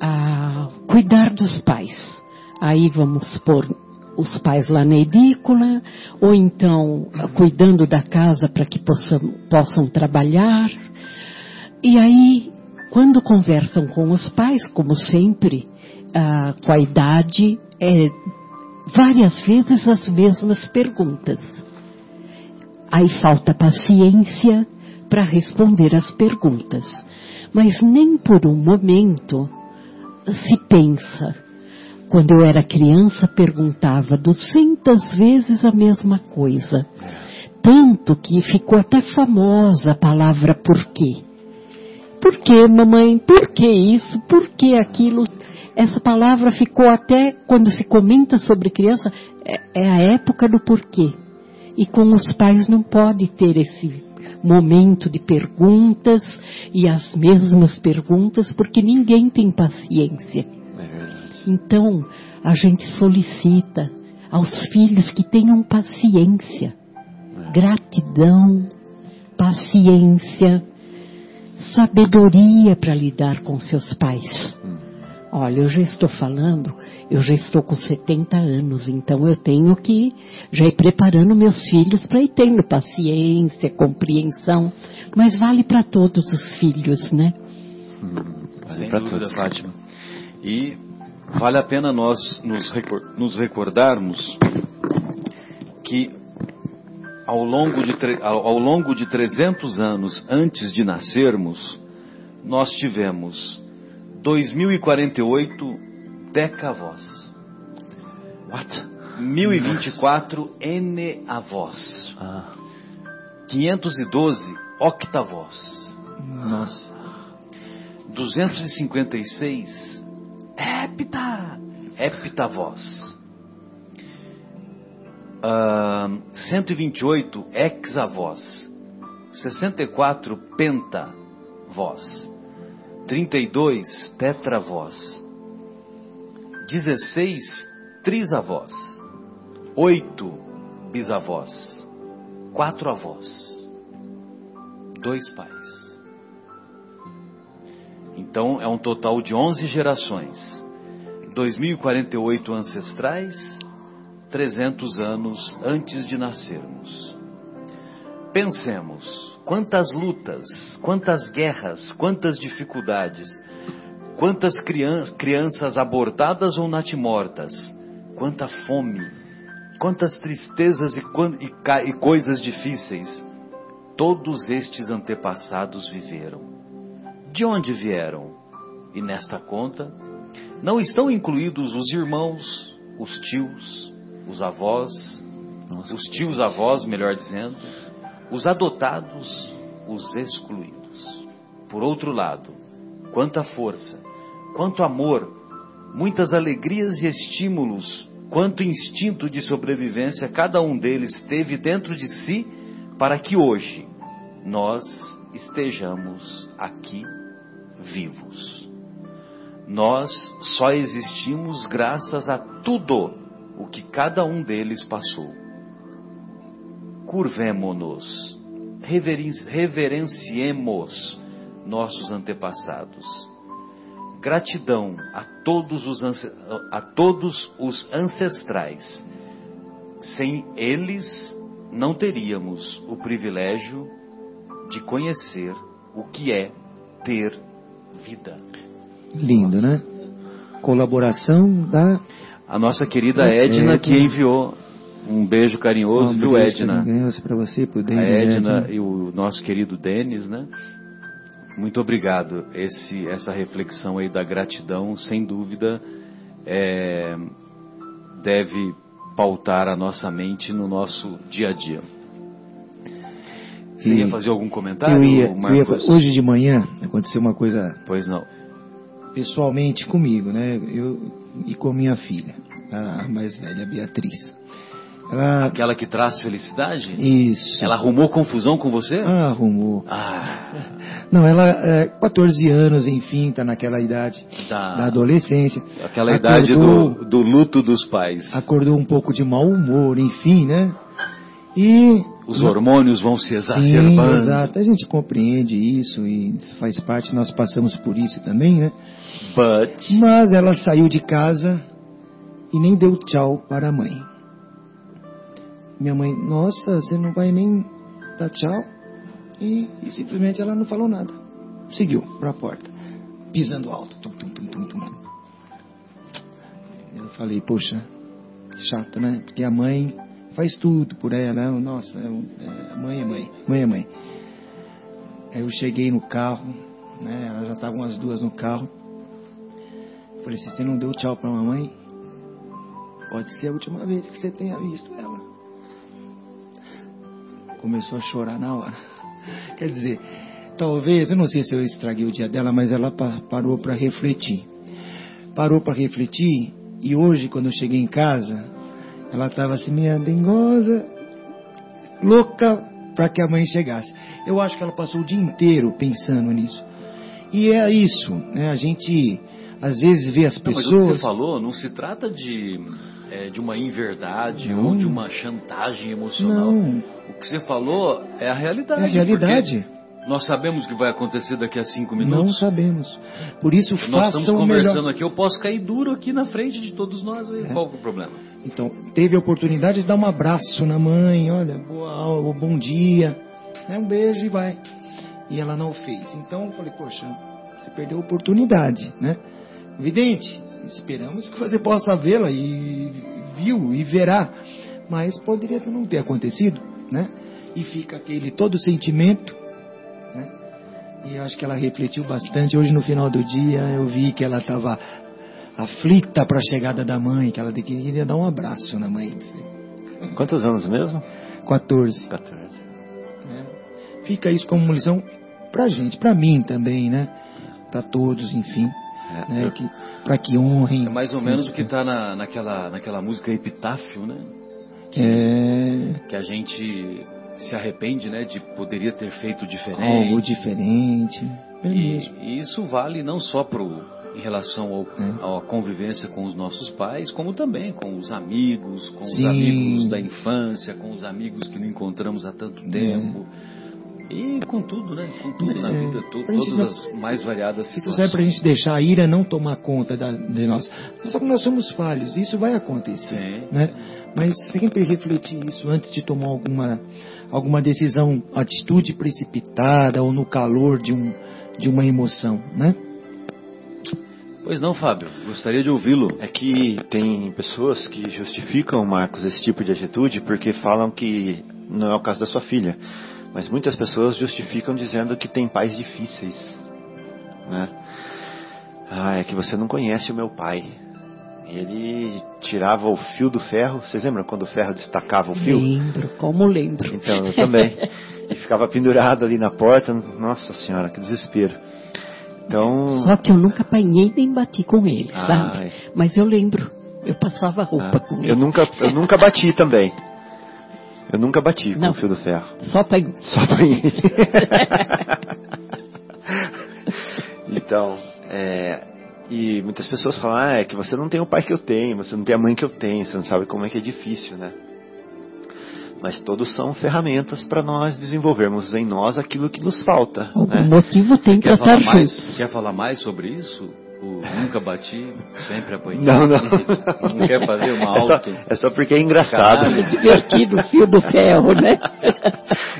Ah, cuidar dos pais. Aí vamos pôr os pais lá na edícula, ou então cuidando da casa para que possam, possam trabalhar. E aí, quando conversam com os pais, como sempre, ah, com a idade, é, várias vezes as mesmas perguntas. Aí falta paciência para responder as perguntas. Mas nem por um momento se pensa. Quando eu era criança, perguntava duzentas vezes a mesma coisa. Tanto que ficou até famosa a palavra porquê. Por que, mamãe? Por que isso? Por que aquilo? Essa palavra ficou até quando se comenta sobre criança, é, é a época do porquê. E com os pais não pode ter esse momento de perguntas e as mesmas perguntas, porque ninguém tem paciência. Então, a gente solicita aos filhos que tenham paciência, gratidão, paciência, sabedoria para lidar com seus pais. Olha, eu já estou falando, eu já estou com 70 anos, então eu tenho que já ir preparando meus filhos para ir tendo paciência, compreensão, mas vale para todos os filhos, né? Hum, Sem dúvida, todos. Fátima. E vale a pena nós nos, nos recordarmos que ao longo, de ao longo de 300 anos antes de nascermos, nós tivemos 2048 decavós. What? 1024 enneavós. Ah. 512 octavós. Nossa. 256 hepta, heptavós. Uh, 128 hexavós, 64 pentavós, 32 tetravós, 16 trisavós, 8 bisavós, 4 avós, dois pais. Então é um total de 11 gerações. 2048 ancestrais, 300 anos antes de nascermos. Pensemos, quantas lutas, quantas guerras, quantas dificuldades, quantas crianças abortadas ou natimortas, quanta fome, quantas tristezas e, e, e coisas difíceis todos estes antepassados viveram. De onde vieram? E nesta conta não estão incluídos os irmãos, os tios, os avós, os tios avós, melhor dizendo, os adotados, os excluídos. Por outro lado, quanta força, quanto amor, muitas alegrias e estímulos, quanto instinto de sobrevivência cada um deles teve dentro de si para que hoje nós estejamos aqui vivos. Nós só existimos graças a tudo o que cada um deles passou. Curvemo-nos, reverenciemos nossos antepassados. Gratidão a todos os, a todos os ancestrais. Sem eles, não teríamos o privilégio de conhecer o que é ter vida. Lindo, né? Colaboração da a nossa querida Edna, Edna. que enviou um beijo carinhoso, um viu, Edna? Carinhoso para você, pro Denis, a Edna, e o nosso querido Denis, né? Muito obrigado. Esse, essa reflexão aí da gratidão, sem dúvida, é, deve pautar a nossa mente no nosso dia a dia. Você e ia fazer algum comentário, eu ia, eu ia, hoje de manhã aconteceu uma coisa. Pois não. Pessoalmente comigo, né? Eu e com minha filha, a mais velha, Beatriz. Ela... Aquela que traz felicidade? Isso. Ela arrumou confusão com você? Ah, arrumou. Ah. Não, ela é 14 anos, enfim, está naquela idade da, da adolescência. Aquela acordou, idade do, do luto dos pais. Acordou um pouco de mau humor, enfim, né? E os hormônios vão se exacerbando. Sim, exato. A gente compreende isso e faz parte, nós passamos por isso também, né? But... Mas ela saiu de casa e nem deu tchau para a mãe. Minha mãe, nossa, você não vai nem dar tchau? E, e simplesmente ela não falou nada. Seguiu para a porta, pisando alto. Tum, tum, tum. Eu falei, poxa, chato, né? Porque a mãe faz tudo por ela. Né? Nossa, é, é, mãe é mãe, mãe é mãe. Aí eu cheguei no carro, né? Elas já estavam as duas no carro. Falei, se você não deu tchau pra mamãe, pode ser a última vez que você tenha visto ela. Começou a chorar na hora. Quer dizer, talvez, eu não sei se eu estraguei o dia dela, mas ela parou para refletir. Parou para refletir e hoje, quando eu cheguei em casa, ela estava assim, minha dengosa, louca para que a mãe chegasse. Eu acho que ela passou o dia inteiro pensando nisso. E é isso, né? A gente às vezes vê as pessoas. Não, mas o que você falou não se trata de, é, de uma inverdade não. ou de uma chantagem emocional. Não. O que você falou é a realidade. É a realidade. Nós sabemos o que vai acontecer daqui a cinco minutos? Não sabemos. Por isso, Nós estamos conversando melhor. aqui, eu posso cair duro aqui na frente de todos nós. É. Qual é o problema? Então, teve a oportunidade de dar um abraço na mãe, olha, boa, bom dia, né, um beijo e vai. E ela não fez. Então, eu falei, poxa, você perdeu a oportunidade, né? Evidente, esperamos que você possa vê-la e viu e verá, mas poderia não ter acontecido, né? E fica aquele todo sentimento e eu acho que ela refletiu bastante. Hoje, no final do dia, eu vi que ela estava aflita para a chegada da mãe, que ela queria dar um abraço na mãe. Quantos anos mesmo? 14. 14. É. Fica isso como uma lição para gente, para mim também, né? Para todos, enfim. É, né? Para que honrem. É mais ou menos o que está na, naquela, naquela música Epitáfio, né? Que, é... que a gente se arrepende, né, de poderia ter feito diferente. Algo diferente. É e, e, isso vale não só pro, em relação ao, é. à convivência com os nossos pais, como também com os amigos, com Sim. os amigos da infância, com os amigos que não encontramos há tanto é. tempo. É. E com tudo, né? Com tudo na é, vida, to, todas as mais variadas situações. Isso serve para a gente deixar a ira não tomar conta da, de nós. Só que nós somos falhos, isso vai acontecer. Sim, né? Sim. Mas sempre refletir isso antes de tomar alguma, alguma decisão, atitude precipitada ou no calor de, um, de uma emoção, né? Pois não, Fábio, gostaria de ouvi-lo. É que tem pessoas que justificam, Marcos, esse tipo de atitude porque falam que não é o caso da sua filha. Mas muitas pessoas justificam dizendo que tem pais difíceis. Né? Ah, é que você não conhece o meu pai. Ele tirava o fio do ferro. Vocês lembram quando o ferro destacava o fio? Lembro, como lembro. Então, eu também. e ficava pendurado ali na porta. Nossa senhora, que desespero. Então... Só que eu nunca apanhei nem bati com ele, sabe? Mas eu lembro. Eu passava roupa ah, com ele. Eu nunca, eu nunca bati também. Eu nunca bati Não. com o fio do ferro. Só apanhei. Só apanhei. então, é, e muitas pessoas falam, ah, é que você não tem o pai que eu tenho, você não tem a mãe que eu tenho, você não sabe como é que é difícil, né? Mas todos são ferramentas para nós desenvolvermos em nós aquilo que nos falta. O né? motivo tem que estar mais, Quer falar mais sobre isso? O nunca bati, sempre apanhei. Não, não. Não quer fazer uma auto. É só, é só porque é engraçado. É divertido o fio do ferro, né?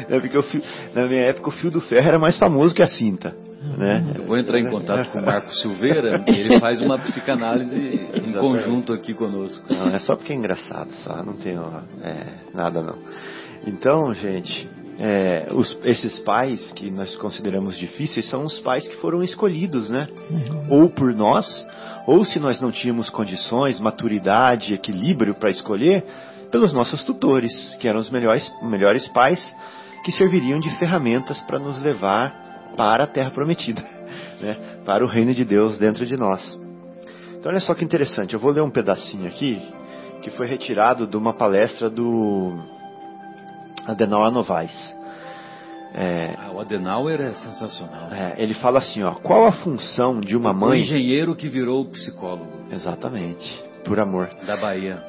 É porque fio, na minha época o fio do ferro era mais famoso que a cinta. Né? Eu vou entrar em contato com o Marco Silveira, ele faz uma psicanálise em conjunto aqui conosco. Não, é só porque é engraçado, só não tem é, nada não. Então, gente, é, os, esses pais que nós consideramos difíceis são os pais que foram escolhidos, né? Uhum. Ou por nós, ou se nós não tínhamos condições, maturidade, equilíbrio para escolher, pelos nossos tutores, que eram os melhores, melhores pais que serviriam de ferramentas para nos levar para a terra prometida, né? para o reino de Deus dentro de nós. Então, olha só que interessante, eu vou ler um pedacinho aqui que foi retirado de uma palestra do Adenauer Novaes. É, ah, o Adenauer é sensacional. É, ele fala assim, ó, qual a função de uma mãe? O engenheiro que virou psicólogo. Exatamente, por amor. Da Bahia.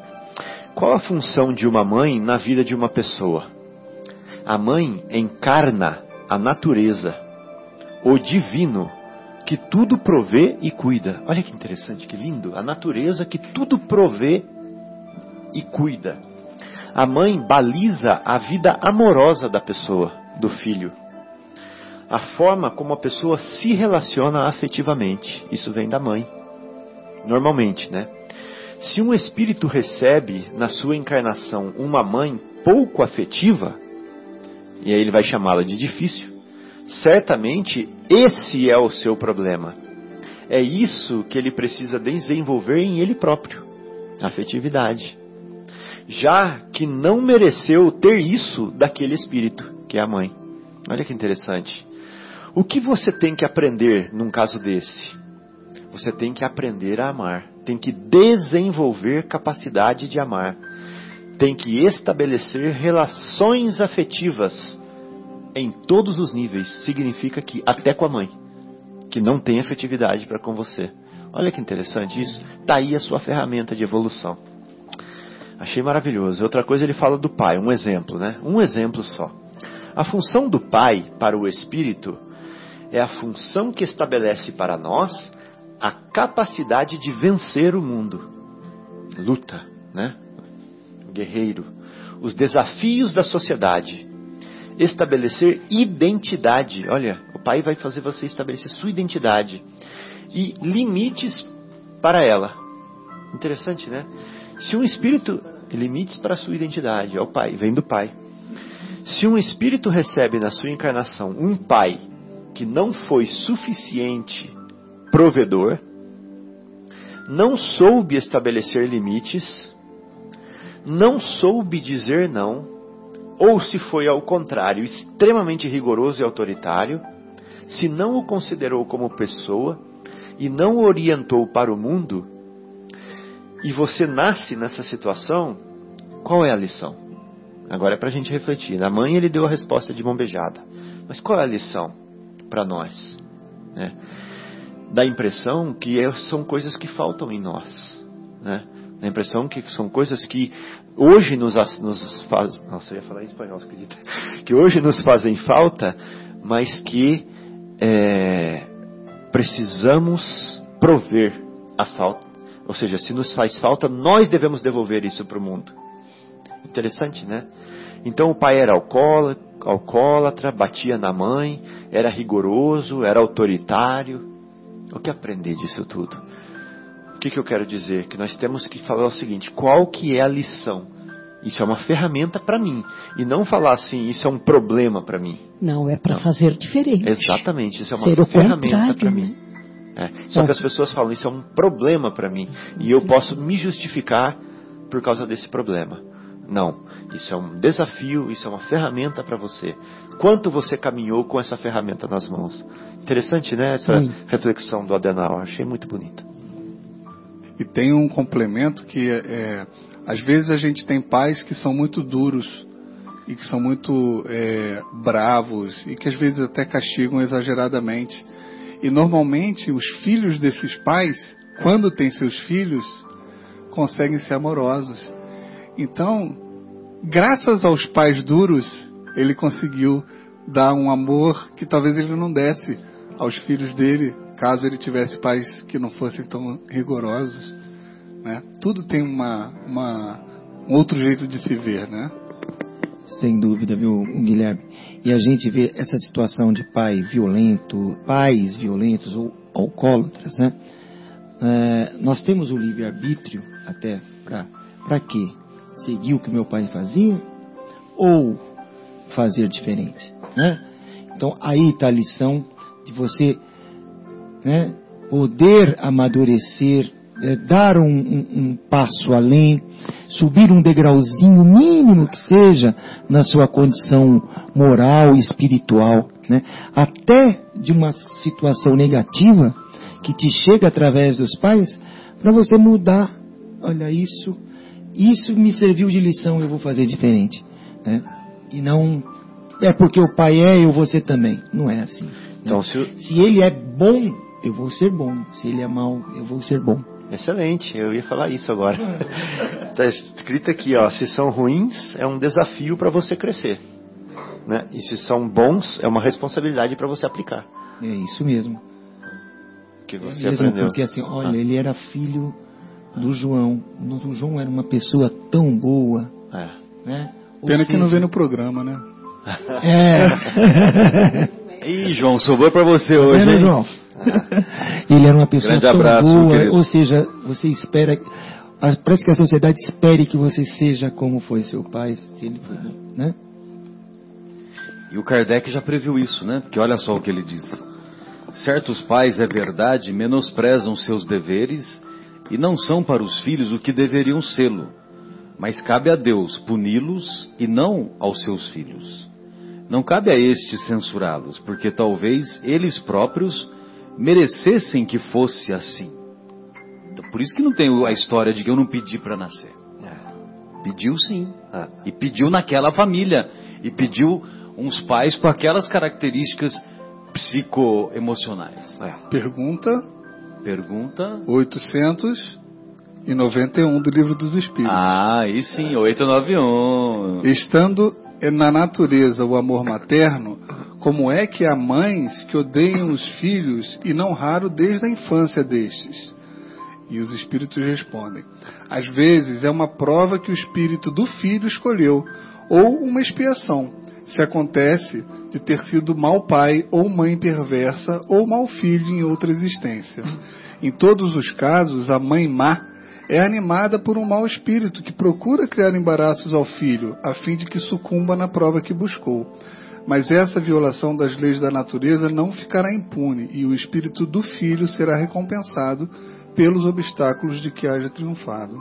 Qual a função de uma mãe na vida de uma pessoa? A mãe encarna a natureza, o divino, que tudo provê e cuida. Olha que interessante, que lindo. A natureza que tudo provê e cuida. A mãe baliza a vida amorosa da pessoa, do filho. A forma como a pessoa se relaciona afetivamente. Isso vem da mãe. Normalmente, né? Se um espírito recebe na sua encarnação uma mãe pouco afetiva, e aí ele vai chamá-la de difícil, certamente esse é o seu problema. É isso que ele precisa desenvolver em ele próprio, afetividade já que não mereceu ter isso daquele espírito, que é a mãe. Olha que interessante. O que você tem que aprender num caso desse? Você tem que aprender a amar, tem que desenvolver capacidade de amar, tem que estabelecer relações afetivas em todos os níveis. Significa que até com a mãe, que não tem afetividade para com você. Olha que interessante isso. Está aí a sua ferramenta de evolução. Achei maravilhoso. Outra coisa ele fala do pai, um exemplo, né? Um exemplo só. A função do pai para o espírito é a função que estabelece para nós a capacidade de vencer o mundo. Luta, né? Guerreiro. Os desafios da sociedade. Estabelecer identidade. Olha, o pai vai fazer você estabelecer sua identidade. E limites para ela. Interessante, né? Se um espírito. Limites para a sua identidade, é o pai, vem do pai. Se um espírito recebe na sua encarnação um pai que não foi suficiente provedor, não soube estabelecer limites, não soube dizer não, ou se foi ao contrário, extremamente rigoroso e autoritário, se não o considerou como pessoa e não o orientou para o mundo, e você nasce nessa situação, Qual é a lição? Agora é para a gente refletir. Na mãe ele deu a resposta de mão beijada. Mas qual é a lição para nós? Né? Dá a impressão que é, são coisas que faltam em nós. Né? Dá a impressão que são coisas que hoje nos, nos fazem. Nossa, eu ia falar em espanhol, acredita? Que hoje nos fazem falta, mas que é, precisamos prover a falta. Ou seja, se nos faz falta, nós devemos devolver isso para o mundo. Interessante, né? Então o pai era alcoólatra, alcoólatra, batia na mãe, era rigoroso, era autoritário. O que aprender disso tudo? O que, que eu quero dizer? Que nós temos que falar o seguinte: qual que é a lição? Isso é uma ferramenta para mim. E não falar assim, isso é um problema para mim. Não, é para fazer diferente. Exatamente, isso é uma Ser ferramenta para mim. Né? É. Só que as pessoas falam, isso é um problema para mim. E eu posso me justificar por causa desse problema. Não, isso é um desafio, isso é uma ferramenta para você. Quanto você caminhou com essa ferramenta nas mãos? Interessante, né? Essa Sim. reflexão do Adenal, achei muito bonito. E tem um complemento que é, é, às vezes a gente tem pais que são muito duros e que são muito é, bravos e que às vezes até castigam exageradamente. E normalmente os filhos desses pais, quando têm seus filhos, conseguem ser amorosos. Então, graças aos pais duros, ele conseguiu dar um amor que talvez ele não desse aos filhos dele, caso ele tivesse pais que não fossem tão rigorosos. Né? Tudo tem uma, uma, um outro jeito de se ver, né? Sem dúvida, viu, Guilherme? E a gente vê essa situação de pai violento, pais violentos ou alcoólatras, né? É, nós temos o livre-arbítrio até para quê? seguir o que meu pai fazia ou fazer diferente, né? Então aí está a lição de você né, poder amadurecer, é, dar um, um, um, passo além, subir um degrauzinho mínimo que seja na sua condição moral e espiritual, né? até de uma situação negativa que te chega através dos pais, para você mudar. Olha isso, isso me serviu de lição, eu vou fazer diferente. Né? E não é porque o pai é, eu vou ser também. Não é assim. Né? Então, se, se ele é bom, eu vou ser bom. Se ele é mau, eu vou ser bom. Excelente, eu ia falar isso agora. Está escrito aqui, ó, se são ruins, é um desafio para você crescer. Né? E se são bons, é uma responsabilidade para você aplicar. É isso mesmo. Que você é mesmo aprendeu. Porque assim, olha, ah. ele era filho do João. O João era uma pessoa tão boa. É. Né? Pena seja... que não vê no programa, né? É. Ih, João, sobrou para você tá hoje. Vendo, João? Ele era uma pessoa Grande tão abraço, boa, querido. ou seja, você espera, parece que a sociedade espere que você seja como foi seu pai, se ele foi, né? E o Kardec já previu isso, né? Porque olha só o que ele diz. Certos pais, é verdade, menosprezam seus deveres e não são para os filhos o que deveriam sê-lo, mas cabe a Deus puni-los e não aos seus filhos. Não cabe a estes censurá-los, porque talvez eles próprios merecessem que fosse assim. Então, por isso que não tem a história de que eu não pedi para nascer. É. Pediu sim. É. E pediu naquela família. E pediu uns pais com aquelas características psicoemocionais. É. Pergunta Pergunta 891 do Livro dos Espíritos. Ah, aí sim, 891. Estando na natureza o amor materno, como é que há mães que odeiam os filhos e não raro desde a infância destes? E os espíritos respondem: às vezes é uma prova que o espírito do filho escolheu, ou uma expiação, se acontece de ter sido mau pai ou mãe perversa ou mau filho em outra existência. Em todos os casos, a mãe má é animada por um mau espírito que procura criar embaraços ao filho, a fim de que sucumba na prova que buscou. Mas essa violação das leis da natureza não ficará impune e o espírito do filho será recompensado pelos obstáculos de que haja triunfado.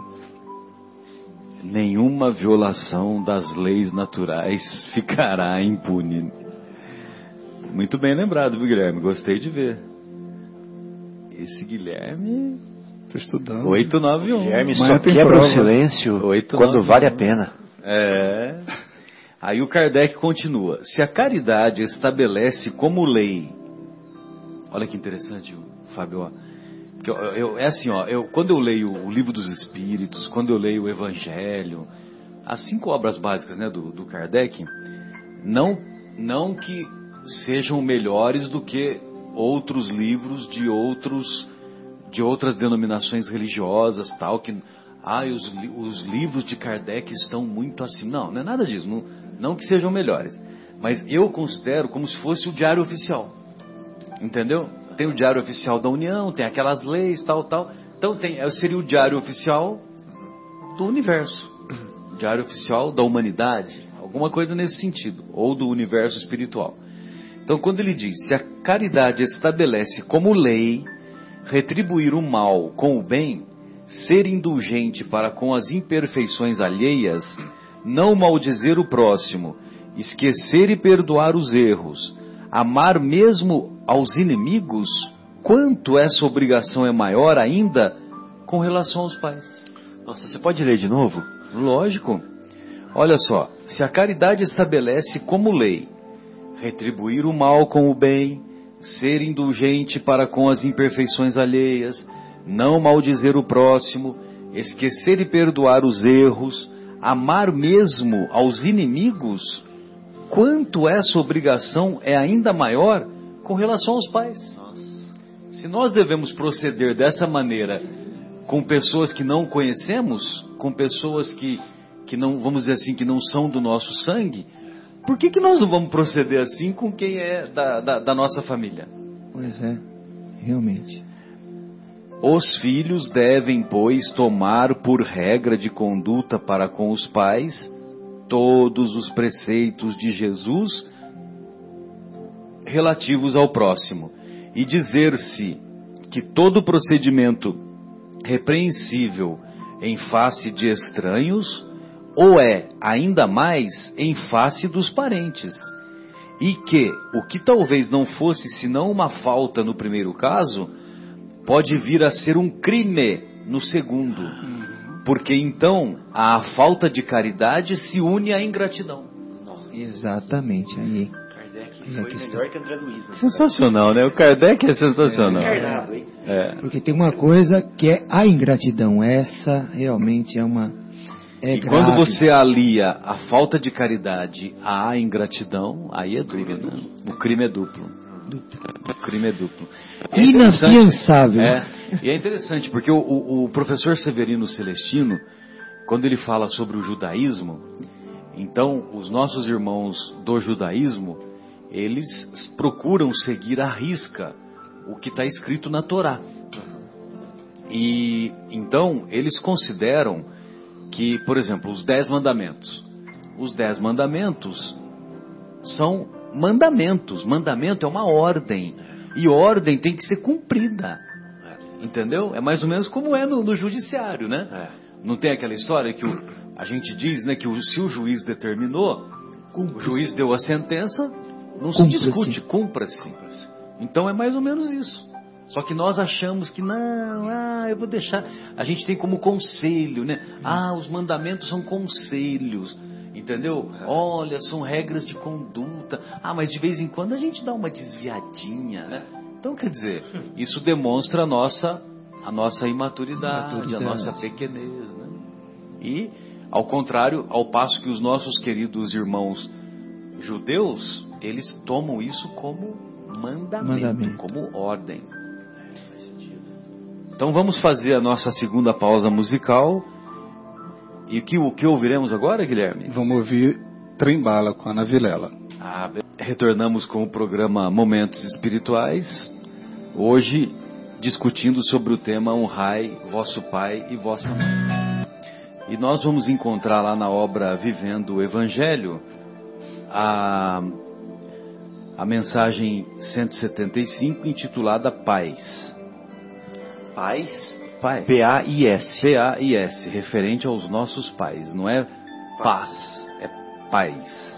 Nenhuma violação das leis naturais ficará impune. Muito bem lembrado, viu, Guilherme? Gostei de ver. Esse Guilherme. Estou estudando. 891. Guilherme só quebra prova. o silêncio 8, quando 9, vale a pena. É. Aí o Kardec continua. Se a caridade estabelece como lei. Olha que interessante, Fábio. Eu, eu, é assim, ó, eu, quando eu leio o Livro dos Espíritos, quando eu leio o Evangelho, as cinco obras básicas né, do, do Kardec, não, não que sejam melhores do que outros livros de outros de outras denominações religiosas tal que ah os, os livros de Kardec estão muito acima não não é nada disso não, não que sejam melhores mas eu considero como se fosse o diário oficial. Entendeu? Tem o diário oficial da União tem aquelas leis tal tal. Então tem seria o diário oficial do universo. Diário oficial da humanidade alguma coisa nesse sentido ou do universo espiritual. Então, quando ele diz: se a caridade estabelece como lei retribuir o mal com o bem, ser indulgente para com as imperfeições alheias, não maldizer o próximo, esquecer e perdoar os erros, amar mesmo aos inimigos, quanto essa obrigação é maior ainda com relação aos pais. Nossa, você pode ler de novo? Lógico. Olha só, se a caridade estabelece como lei retribuir o mal com o bem, ser indulgente para com as imperfeições alheias, não maldizer o próximo, esquecer e perdoar os erros, amar mesmo aos inimigos, quanto essa obrigação é ainda maior com relação aos pais. Se nós devemos proceder dessa maneira com pessoas que não conhecemos, com pessoas que, que não, vamos dizer assim, que não são do nosso sangue, por que, que nós não vamos proceder assim com quem é da, da, da nossa família? Pois é, realmente. Os filhos devem, pois, tomar por regra de conduta para com os pais todos os preceitos de Jesus relativos ao próximo e dizer-se que todo procedimento repreensível em face de estranhos ou é ainda mais em face dos parentes. E que o que talvez não fosse senão uma falta no primeiro caso, pode vir a ser um crime no segundo. Porque então a falta de caridade se une à ingratidão. Exatamente, aí. Kardec foi melhor que André Luiz. Né? Sensacional, né? O Kardec é sensacional. É, é. Porque tem uma coisa que é a ingratidão. Essa realmente é uma é e grave. quando você alia a falta de caridade à ingratidão, aí é duro, né? O crime é duplo. O crime é duplo. É Inafiançável. É, e é interessante, porque o, o, o professor Severino Celestino, quando ele fala sobre o judaísmo, então os nossos irmãos do judaísmo, eles procuram seguir à risca o que está escrito na Torá. E então eles consideram que, por exemplo, os dez mandamentos. Os dez mandamentos são mandamentos. Mandamento é uma ordem. E ordem tem que ser cumprida. Entendeu? É mais ou menos como é no, no judiciário, né? É. Não tem aquela história que o, a gente diz, né, que o, se o juiz determinou, o juiz deu a sentença, não se discute, cumpra-se. Então é mais ou menos isso. Só que nós achamos que não, ah, eu vou deixar. A gente tem como conselho, né? Ah, os mandamentos são conselhos, entendeu? Olha, são regras de conduta. Ah, mas de vez em quando a gente dá uma desviadinha, né? Então, quer dizer, isso demonstra a nossa, a nossa imaturidade, imaturidade. a nossa pequenez, né? E, ao contrário, ao passo que os nossos queridos irmãos judeus, eles tomam isso como mandamento. mandamento. como ordem. Então vamos fazer a nossa segunda pausa musical. E o que, o que ouviremos agora, Guilherme? Vamos ouvir Trembala com a Ana Vilela. Ah, retornamos com o programa Momentos Espirituais. Hoje discutindo sobre o tema Honrai vosso pai e vossa mãe. E nós vamos encontrar lá na obra Vivendo o Evangelho a, a mensagem 175 intitulada Paz pais. Pai. P-A-I-S. P-A-I-S, referente aos nossos pais. Não é paz, é paz.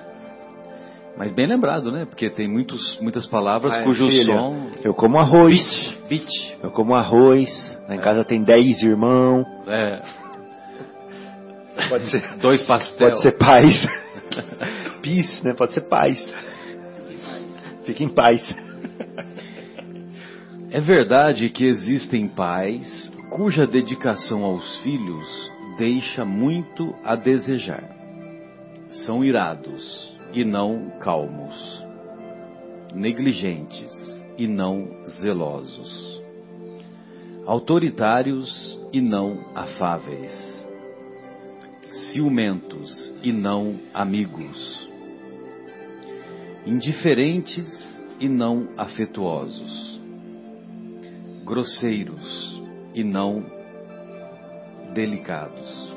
Mas bem lembrado, né? Porque tem muitos, muitas palavras ah, cujo filho, som. Eu como arroz. Bit. Bit. Eu como arroz. Lá em é. casa tem dez irmãos. É. Pode ser. Dois pastéis. Pode ser paz. Peace, né? Pode ser paz. Fique em paz. É verdade que existem pais cuja dedicação aos filhos deixa muito a desejar. São irados e não calmos, negligentes e não zelosos, autoritários e não afáveis, ciumentos e não amigos, indiferentes e não afetuosos, grosseiros e não delicados,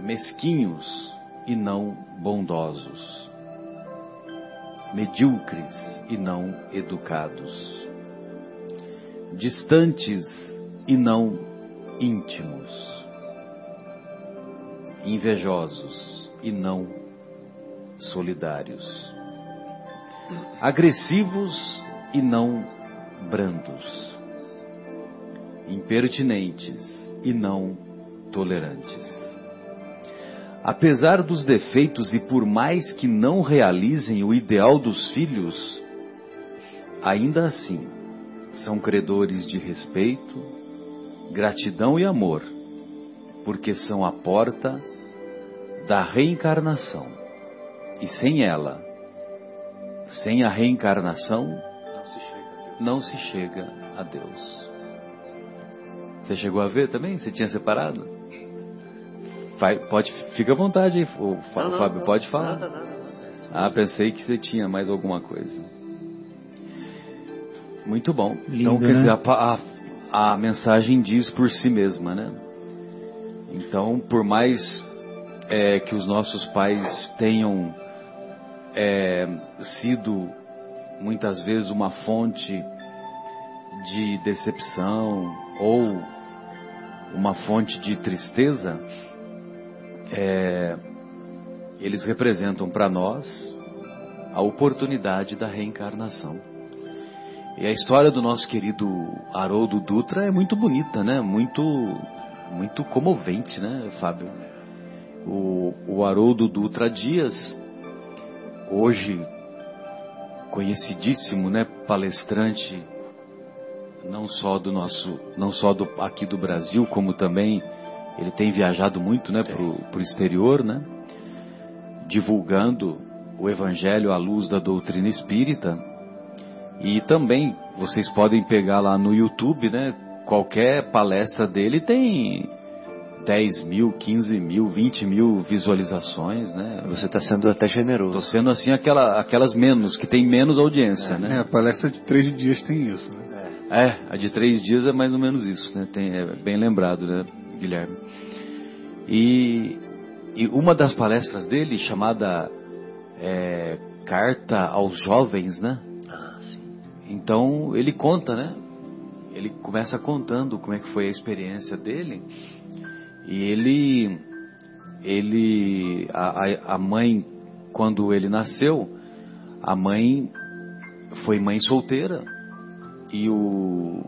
mesquinhos e não bondosos, medíocres e não educados, distantes e não íntimos, invejosos e não solidários, agressivos e não brandos, impertinentes e não tolerantes apesar dos defeitos e por mais que não realizem o ideal dos filhos, ainda assim são credores de respeito, gratidão e amor, porque são a porta da reencarnação. E sem ela, sem a reencarnação, não se chega a Deus. Você chegou a ver também? Você tinha separado? Vai, pode, fica à vontade aí, o, não, Fábio, não, pode falar. Nada, nada, nada. Ah, pensei que você tinha mais alguma coisa. Muito bom. Lindo, então, quer né? dizer, a, a, a, mensagem diz por si mesma, né? Então, por mais é, que os nossos pais tenham é, sido muitas vezes uma fonte de decepção ou uma fonte de tristeza, é, eles representam para nós a oportunidade da reencarnação. E a história do nosso querido Haroldo Dutra é muito bonita, né? Muito, muito comovente, né, Fábio? O, o Haroldo Dutra Dias, hoje conhecidíssimo, né, palestrante não só do nosso, não só do, aqui do Brasil, como também ele tem viajado muito, né, para o exterior, né, divulgando o Evangelho à luz da doutrina espírita. E também vocês podem pegar lá no YouTube, né, qualquer palestra dele tem 10 mil, 15 mil, 20 mil visualizações, né? Você está sendo até generoso. Estou sendo assim aquela, aquelas menos, que tem menos audiência, é, né? É, a palestra de três dias tem isso, né? É, a de três dias é mais ou menos isso, né? Tem, é bem lembrado, né? Guilherme. E, e uma das palestras dele, chamada é, Carta aos Jovens, né? Ah, sim. Então ele conta, né? Ele começa contando como é que foi a experiência dele. E ele, ele, a, a mãe, quando ele nasceu, a mãe foi mãe solteira e o,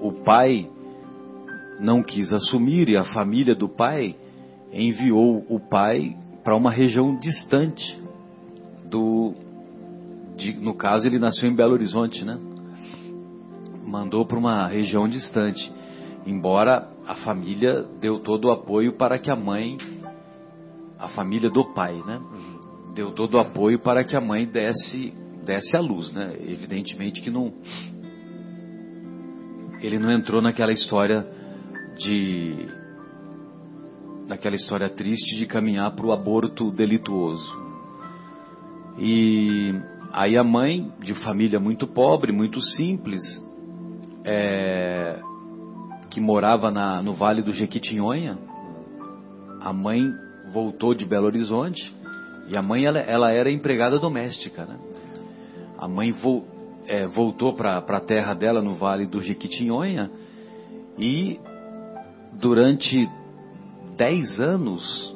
o pai não quis assumir e a família do pai enviou o pai para uma região distante do de, no caso ele nasceu em Belo Horizonte, né? Mandou para uma região distante, embora a família deu todo o apoio para que a mãe, a família do pai, né? Deu todo o apoio para que a mãe desse desse a luz, né? Evidentemente que não ele não entrou naquela história de naquela história triste de caminhar para o aborto delituoso. E aí a mãe, de família muito pobre, muito simples, é, que morava na, no Vale do Jequitinhonha, a mãe voltou de Belo Horizonte e a mãe ela, ela era empregada doméstica, né? A mãe vo, é, voltou para a terra dela no Vale do Jequitinhonha e durante dez anos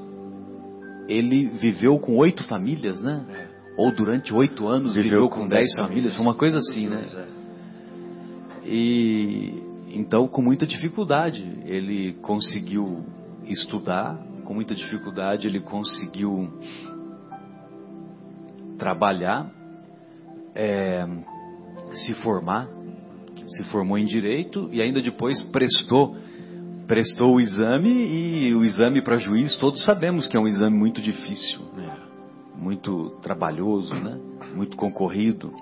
ele viveu com oito famílias, né? ou durante oito anos viveu, viveu com dez famílias, foi uma coisa assim, né? É. E então, com muita dificuldade, ele conseguiu estudar, com muita dificuldade ele conseguiu trabalhar, é, se formar, se formou em direito e ainda depois prestou prestou o exame e o exame para juiz todos sabemos que é um exame muito difícil, né? muito trabalhoso, né? muito concorrido.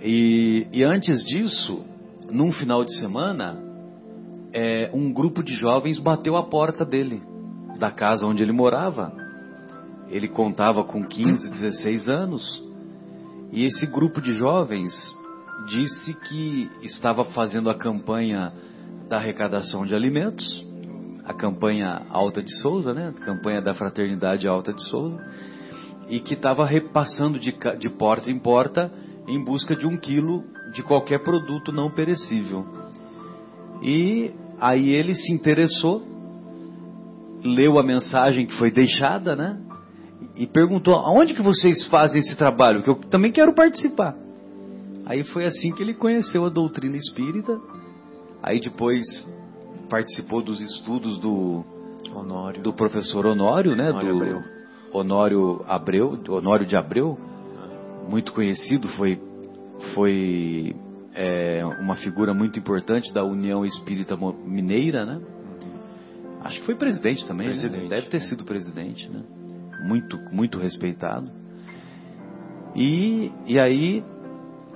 E, e, antes disso, num final de semana, é, um grupo de jovens bateu a porta dele, da casa onde ele morava. Ele contava com 15, 16 anos. E esse grupo de jovens disse que estava fazendo a campanha da arrecadação de alimentos, a campanha Alta de Souza, né? A campanha da Fraternidade Alta de Souza, e que estava repassando de, de porta em porta em busca de um quilo de qualquer produto não perecível. E aí ele se interessou, leu a mensagem que foi deixada, né? E perguntou: aonde que vocês fazem esse trabalho? Que eu também quero participar. Aí foi assim que ele conheceu a doutrina espírita. Aí depois participou dos estudos do Honório. do professor Honório, né? Honório do Abreu. Honório Abreu, Honório de Abreu, muito conhecido, foi foi é, uma figura muito importante da União Espírita Mineira, né? Acho que foi presidente também, né? presidente. Né? deve ter sido presidente, né? Muito, muito respeitado. E, e aí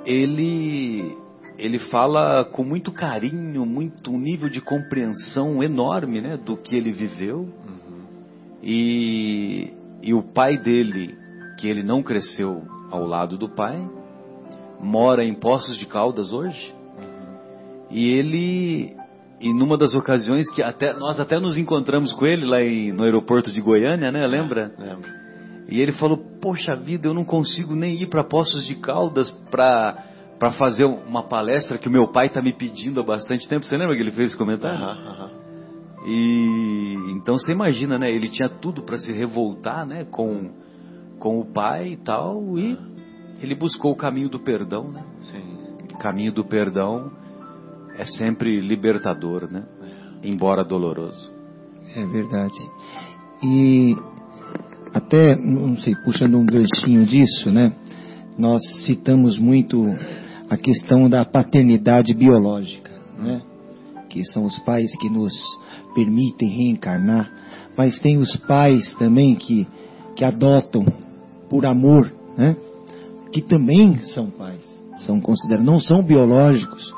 ele ele fala com muito carinho, muito um nível de compreensão enorme, né, do que ele viveu. Uhum. E, e o pai dele, que ele não cresceu ao lado do pai, mora em Poços de Caldas hoje. Uhum. E ele, e numa das ocasiões que até nós até nos encontramos com ele lá em, no aeroporto de Goiânia, né? Lembra? É, lembro. E ele falou: Poxa vida, eu não consigo nem ir para Poços de Caldas para para fazer uma palestra que o meu pai está me pedindo há bastante tempo. Você lembra que ele fez esse comentário? Uhum, uhum. E então você imagina, né? Ele tinha tudo para se revoltar, né? Com com o pai e tal e ele buscou o caminho do perdão, né? Sim. Caminho do perdão é sempre libertador, né? Embora doloroso. É verdade. E até, não sei, puxando um ganchinho disso, né? Nós citamos muito a questão da paternidade biológica, né? Que são os pais que nos permitem reencarnar, mas tem os pais também que, que adotam por amor, né? que também são pais, são considerados, não são biológicos,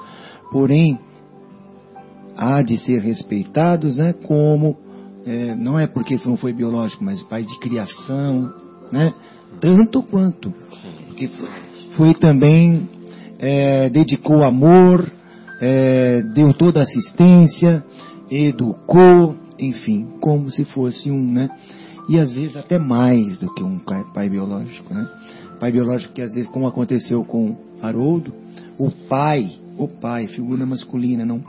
porém há de ser respeitados, né, como é, não é porque não foi biológico, mas pai de criação, né, tanto quanto, porque foi, foi também é, dedicou amor, é, deu toda assistência, educou, enfim, como se fosse um, né, e às vezes até mais do que um pai biológico, né. Pai biológico que às vezes, como aconteceu com Haroldo, o pai, o pai, figura masculina, não,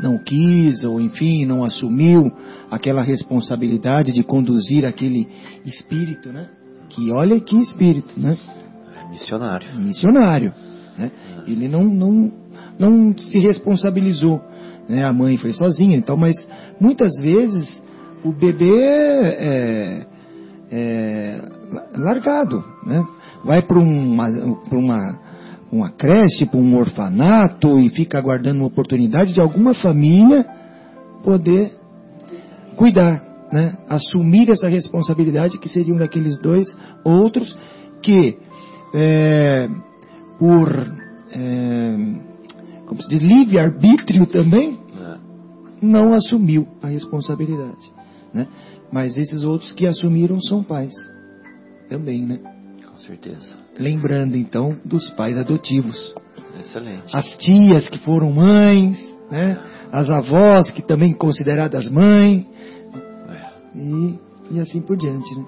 não quis, ou enfim, não assumiu aquela responsabilidade de conduzir aquele espírito, né? Que olha que espírito, né? É missionário. Missionário. Né? Ele não, não, não se responsabilizou. Né? A mãe foi sozinha e tal, mas muitas vezes o bebê é, é, largado, né? Vai para uma, uma, uma creche, para um orfanato e fica aguardando uma oportunidade de alguma família poder cuidar, né? Assumir essa responsabilidade que seriam daqueles dois outros que é, por é, como se diz, livre arbítrio também é. não assumiu a responsabilidade, né? Mas esses outros que assumiram são pais também, né? Com certeza. Lembrando então dos pais adotivos. Excelente. As tias que foram mães, né? As avós que também consideradas mãe. É. E, e assim por diante, né?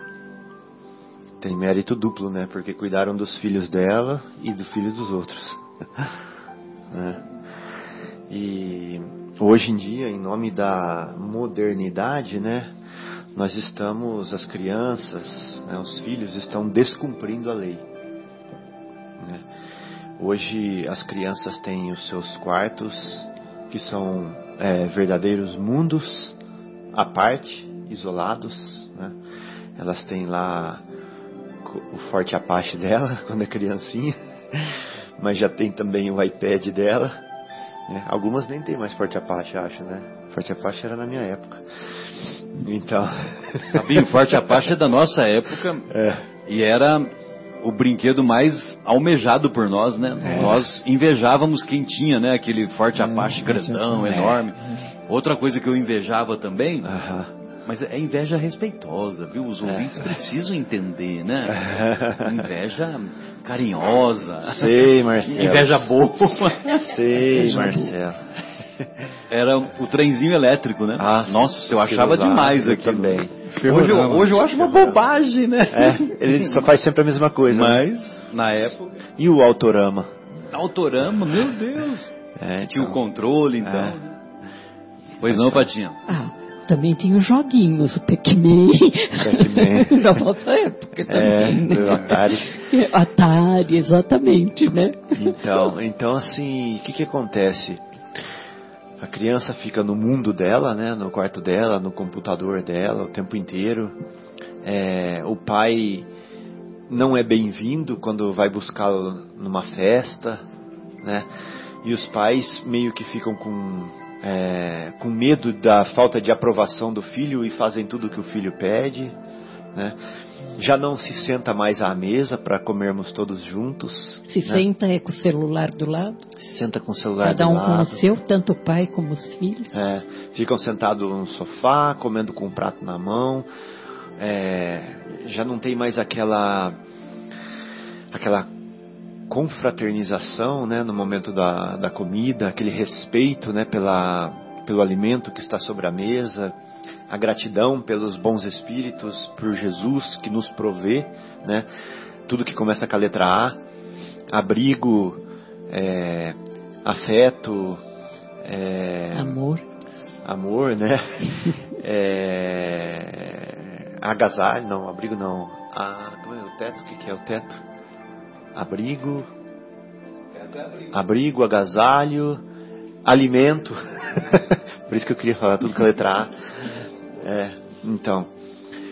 Tem mérito duplo, né? Porque cuidaram dos filhos dela e do filho dos outros. né? E hoje em dia, em nome da modernidade, né? nós estamos, as crianças, né, os filhos estão descumprindo a lei. Né? Hoje as crianças têm os seus quartos, que são é, verdadeiros mundos à parte, isolados. Né? Elas têm lá o forte Apache dela, quando é criancinha, mas já tem também o iPad dela. Né? Algumas nem tem mais forte Apache, acho, né? Forte Apache era na minha época. Então. Fabinho, Forte Apache é da nossa época. É. E era o brinquedo mais almejado por nós, né? É. Nós invejávamos quem tinha, né? Aquele Forte Apache grandão, é. enorme. Outra coisa que eu invejava também. Mas é inveja respeitosa, viu? Os ouvintes é. precisam entender, né? Inveja carinhosa. Sei, Marcelo. Inveja boa. Sei, Marcelo. Era o trenzinho elétrico, né? Ah, Nossa, eu achava demais aqui também. Hoje, eu, hoje eu acho uma bobagem, né? É, ele só faz sempre a mesma coisa. Mas, né? na época. E o Autorama? Autorama, meu Deus. É, Tinha o então. controle, então. É. Pois não, Patinha? Ah, também tinha os joguinhos, o Pac-Man. Pac-Man. da nossa época também. É, né? Atari. Atari, exatamente, né? Então, então assim, o que que acontece? A criança fica no mundo dela, né, no quarto dela, no computador dela o tempo inteiro. É, o pai não é bem-vindo quando vai buscá-lo numa festa, né? E os pais meio que ficam com, é, com medo da falta de aprovação do filho e fazem tudo o que o filho pede, né? Já não se senta mais à mesa para comermos todos juntos. Se né? senta é com o celular do lado. Se senta com o celular Cada do um lado. com o seu, tanto o pai como os filhos. É, ficam sentados no sofá, comendo com um prato na mão. É, já não tem mais aquela aquela confraternização, né, no momento da, da comida, aquele respeito, né, pela, pelo alimento que está sobre a mesa a gratidão pelos bons espíritos, por Jesus que nos provê, né? Tudo que começa com a letra A, abrigo, é, afeto, é, amor, amor, né? é, agasalho, não, abrigo não. Como é o teto? O que, que é o teto? Abrigo, abrigo, agasalho, alimento. Por isso que eu queria falar tudo com a letra A. É, então.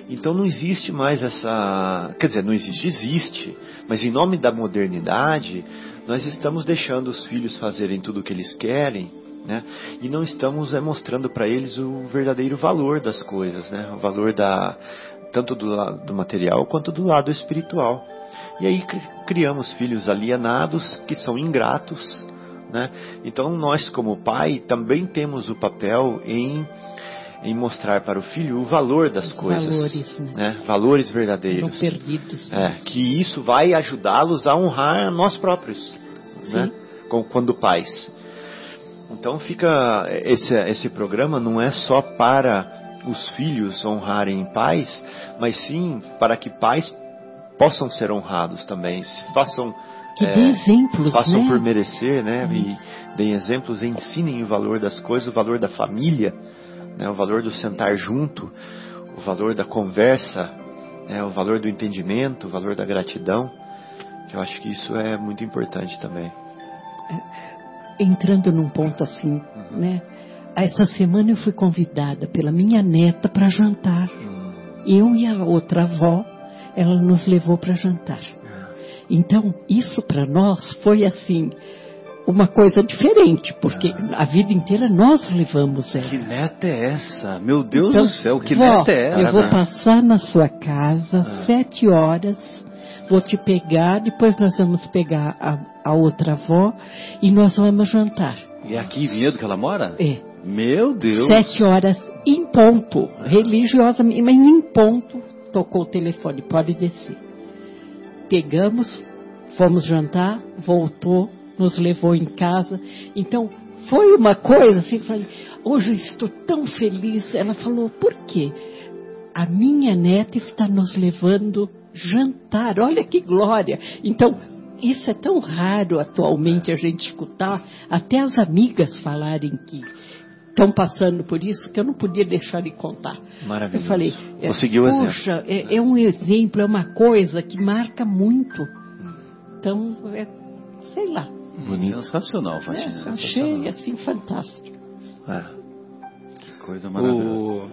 Então não existe mais essa. Quer dizer, não existe, existe. Mas em nome da modernidade, nós estamos deixando os filhos fazerem tudo o que eles querem, né? E não estamos é, mostrando para eles o verdadeiro valor das coisas, né? O valor da tanto do lado do material quanto do lado espiritual. E aí criamos filhos alienados que são ingratos, né? Então nós como pai também temos o papel em em mostrar para o filho o valor das coisas, valores, né? né? valores verdadeiros, perdidos, é, que isso vai ajudá-los a honrar nós próprios, né? quando pais. Então fica esse esse programa não é só para os filhos honrarem pais, mas sim para que pais possam ser honrados também, façam que é, exemplos, façam né? por merecer, né? E deem exemplos, ensinem o valor das coisas, o valor da família, né, o valor do sentar junto, o valor da conversa, né, o valor do entendimento, o valor da gratidão, que eu acho que isso é muito importante também. É, entrando num ponto assim, uhum. né? Essa semana eu fui convidada pela minha neta para jantar. Uhum. Eu e a outra avó, ela nos levou para jantar. Uhum. Então, isso para nós foi assim, uma coisa diferente, porque ah. a vida inteira nós levamos ela. Que neta é essa? Meu Deus então, do céu, que vó, neta é essa? Eu vou passar na sua casa ah. sete horas, vou te pegar, depois nós vamos pegar a, a outra avó e nós vamos jantar. E é aqui em Vinhedo que ela mora? É. Meu Deus! Sete horas em ponto, religiosamente, mas em ponto, tocou o telefone, pode descer. Pegamos, fomos jantar, voltou, nos levou em casa. Então, foi uma coisa assim, falei, hoje eu estou tão feliz. Ela falou, por quê? A minha neta está nos levando jantar, olha que glória. Então, isso é tão raro atualmente a gente escutar, até as amigas falarem que estão passando por isso que eu não podia deixar de contar. Maravilhoso. Eu falei, é, Conseguiu poxa, é, é um exemplo, é uma coisa que marca muito. Então, é, sei lá, Bonito. Sensacional, Fatinha. é, sensacional. achei assim fantástico. É. Que coisa maravilhosa. O,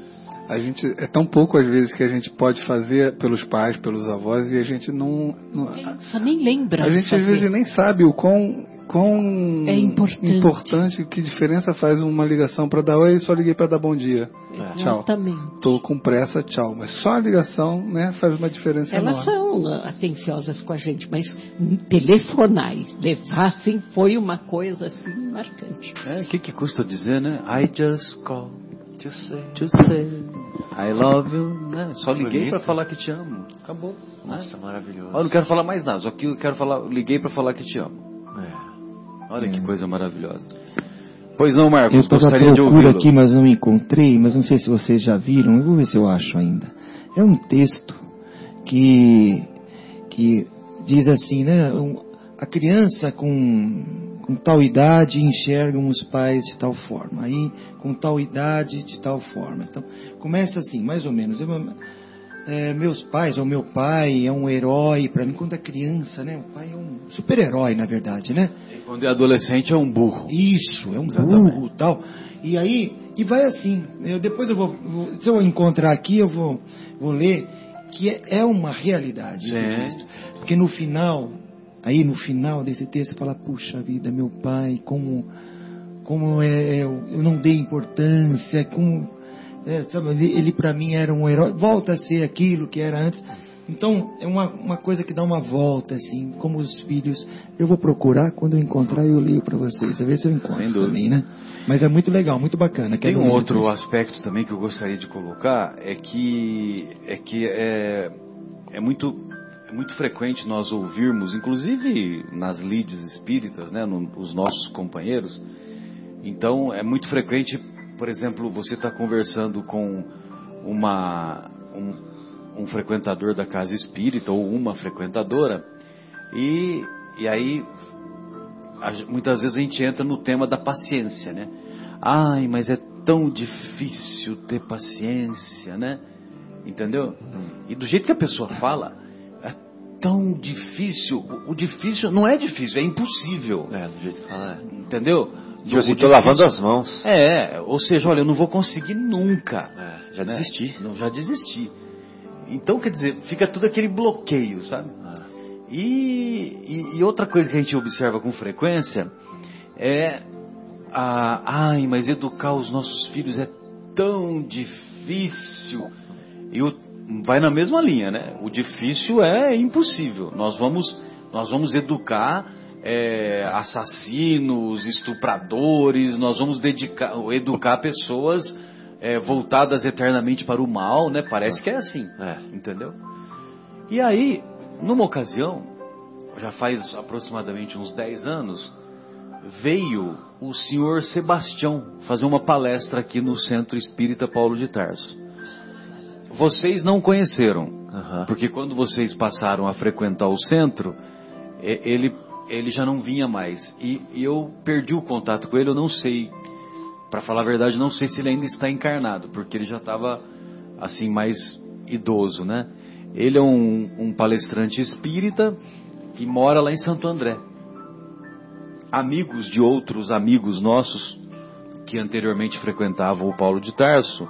a gente é tão pouco às vezes que a gente pode fazer pelos pais, pelos avós e a gente não, não- Pensa, nem lembra. a gente às vezes nem sabe o quão quão É importante. importante, que diferença faz uma ligação para dar oi, só liguei para dar bom dia. Tchau. Exatamente. Tô com pressa, tchau. Mas só a ligação, né, faz uma diferença Elas enorme. são ah, atenciosas com a gente, mas telefonar e levar assim foi uma coisa assim marcante. É, o que, que custa dizer, né? I just call To say. to say I love you, né? Só liguei pra falar que te amo. Acabou. né? Nossa, maravilhoso. Ó, Eu não quero falar mais nada, só que eu quero falar, liguei pra falar que te amo. Olha que coisa maravilhosa. Pois não, Marcos, Eu gostaria de ouvi-lo. aqui, mas não encontrei, mas não sei se vocês já viram, eu vou ver se eu acho ainda. É um texto que, que diz assim, né? um- a criança com, com tal idade enxergam os pais de tal forma, aí com tal idade de tal forma. Então, começa assim, mais ou menos. Eu, é, meus pais, ou meu pai é um herói para mim quando é criança, né? O pai é um super-herói, na verdade, né? Quando é adolescente é um burro. Isso, é um Exatamente. burro tal. E aí, e vai assim. Eu, depois eu vou, vou- se eu encontrar aqui, eu vou, vou ler que é, é uma realidade esse É. texto. Porque no final, aí no final desse texto, fala, puxa vida, meu pai, como, como é, eu eu não dei importância, como, é, sabe, ele, ele para mim era um herói, volta a ser aquilo que era antes. Então, é uma, uma coisa que dá uma volta, assim, como os filhos. Eu vou procurar, quando eu encontrar, eu leio para vocês, a ver se eu encontro Sem dúvida. também, né? Mas é muito legal, muito bacana. Tem um outro depois. aspecto também que eu gostaria de colocar é que é que é, é muito é muito frequente nós ouvirmos, inclusive nas leads espíritas, né, no- os nossos companheiros. Então é muito frequente, por exemplo, você está conversando com uma um, um frequentador da casa espírita ou uma frequentadora e e aí a muitas vezes a gente entra no tema da paciência, né? Ai, mas é tão difícil ter paciência, né? Entendeu? E do jeito que a pessoa fala, é tão difícil. O, o difícil não é difícil, é impossível. É, do jeito que fala. É. Entendeu? Tipo assim, tô lavando as mãos. É, ou seja, olha, eu não vou conseguir nunca. É, já né? desisti. Não, já desisti. Então, quer dizer, fica tudo aquele bloqueio, sabe? E, e- e outra coisa que a gente observa com frequência é a, ai, mas educar os nossos filhos é tão difícil. E o, vai na mesma linha, né? O difícil é impossível. Nós vamos, nós vamos educar é, assassinos, estupradores, nós vamos dedicar, educar pessoas é, voltadas eternamente para o mal, né? Parece que é assim, É. entendeu? E aí, numa ocasião, já faz aproximadamente uns 10 anos, veio o senhor Sebastião fazer uma palestra aqui no Centro Espírita Paulo de Tarso. Vocês não conheceram, Aham. porque quando vocês passaram a frequentar o centro, ele, ele já não vinha mais. E, e eu perdi o contato com ele, eu não sei, para falar a verdade, não sei se ele ainda está encarnado, porque ele já estava assim mais idoso, né? Ele é um, um palestrante espírita que mora lá em Santo André. Amigos de outros amigos nossos que anteriormente frequentavam o Paulo de Tarso,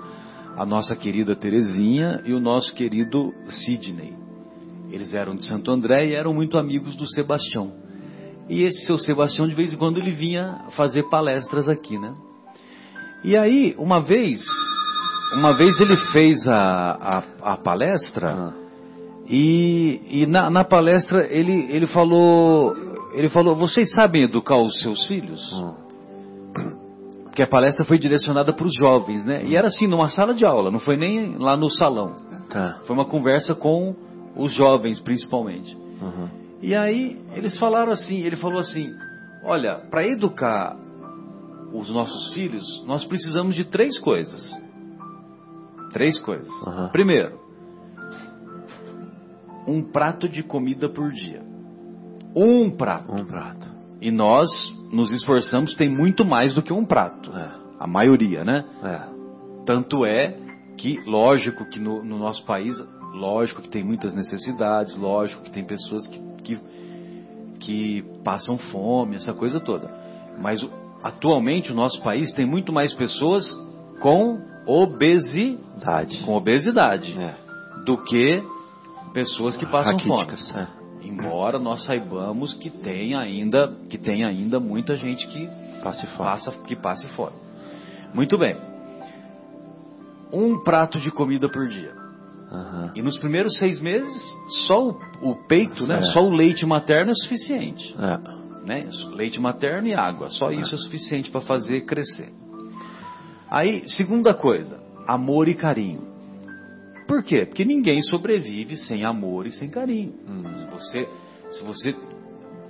a nossa querida Terezinha e o nosso querido Sidney. Eles eram de Santo André e eram muito amigos do Sebastião. E esse seu Sebastião, de vez em quando, ele vinha fazer palestras aqui, né? E aí, uma vez, uma vez ele fez a, a, a palestra e, e na, na palestra ele, ele falou, ele falou, vocês sabem educar os seus filhos? Hum. Porque a palestra foi direcionada para os jovens, né? E era assim, numa sala de aula, não foi nem lá no salão. Tá. Foi uma conversa com os jovens, principalmente. Uhum. E aí eles falaram assim, ele falou assim, olha, para educar os nossos filhos, nós precisamos de três coisas. Três coisas. Aham. Primeiro, um prato de comida por dia. Um prato. Um prato. E nós nos esforçamos, tem muito mais do que um prato. É. A maioria, né? É. Tanto é que, lógico que no, no, nosso país, lógico que tem muitas necessidades, lógico que tem pessoas que, que, que passam fome, essa coisa toda. Mas atualmente o nosso país tem muito mais pessoas com obesidade, com obesidade é. do que pessoas que passam Raquíticas, fome. É. Embora nós saibamos que tem ainda que tem ainda muita gente que passe fome. Passa, que passe fome. Muito bem. Um prato de comida por dia. Uhum. E nos primeiros seis meses, só o, o peito, né? É. Só o leite materno é suficiente. É. Né? Leite materno e água. Só é. isso é suficiente para fazer crescer. Aí, segunda coisa, amor e carinho. Por quê? Porque ninguém sobrevive sem amor e sem carinho. Hum. Se você, se você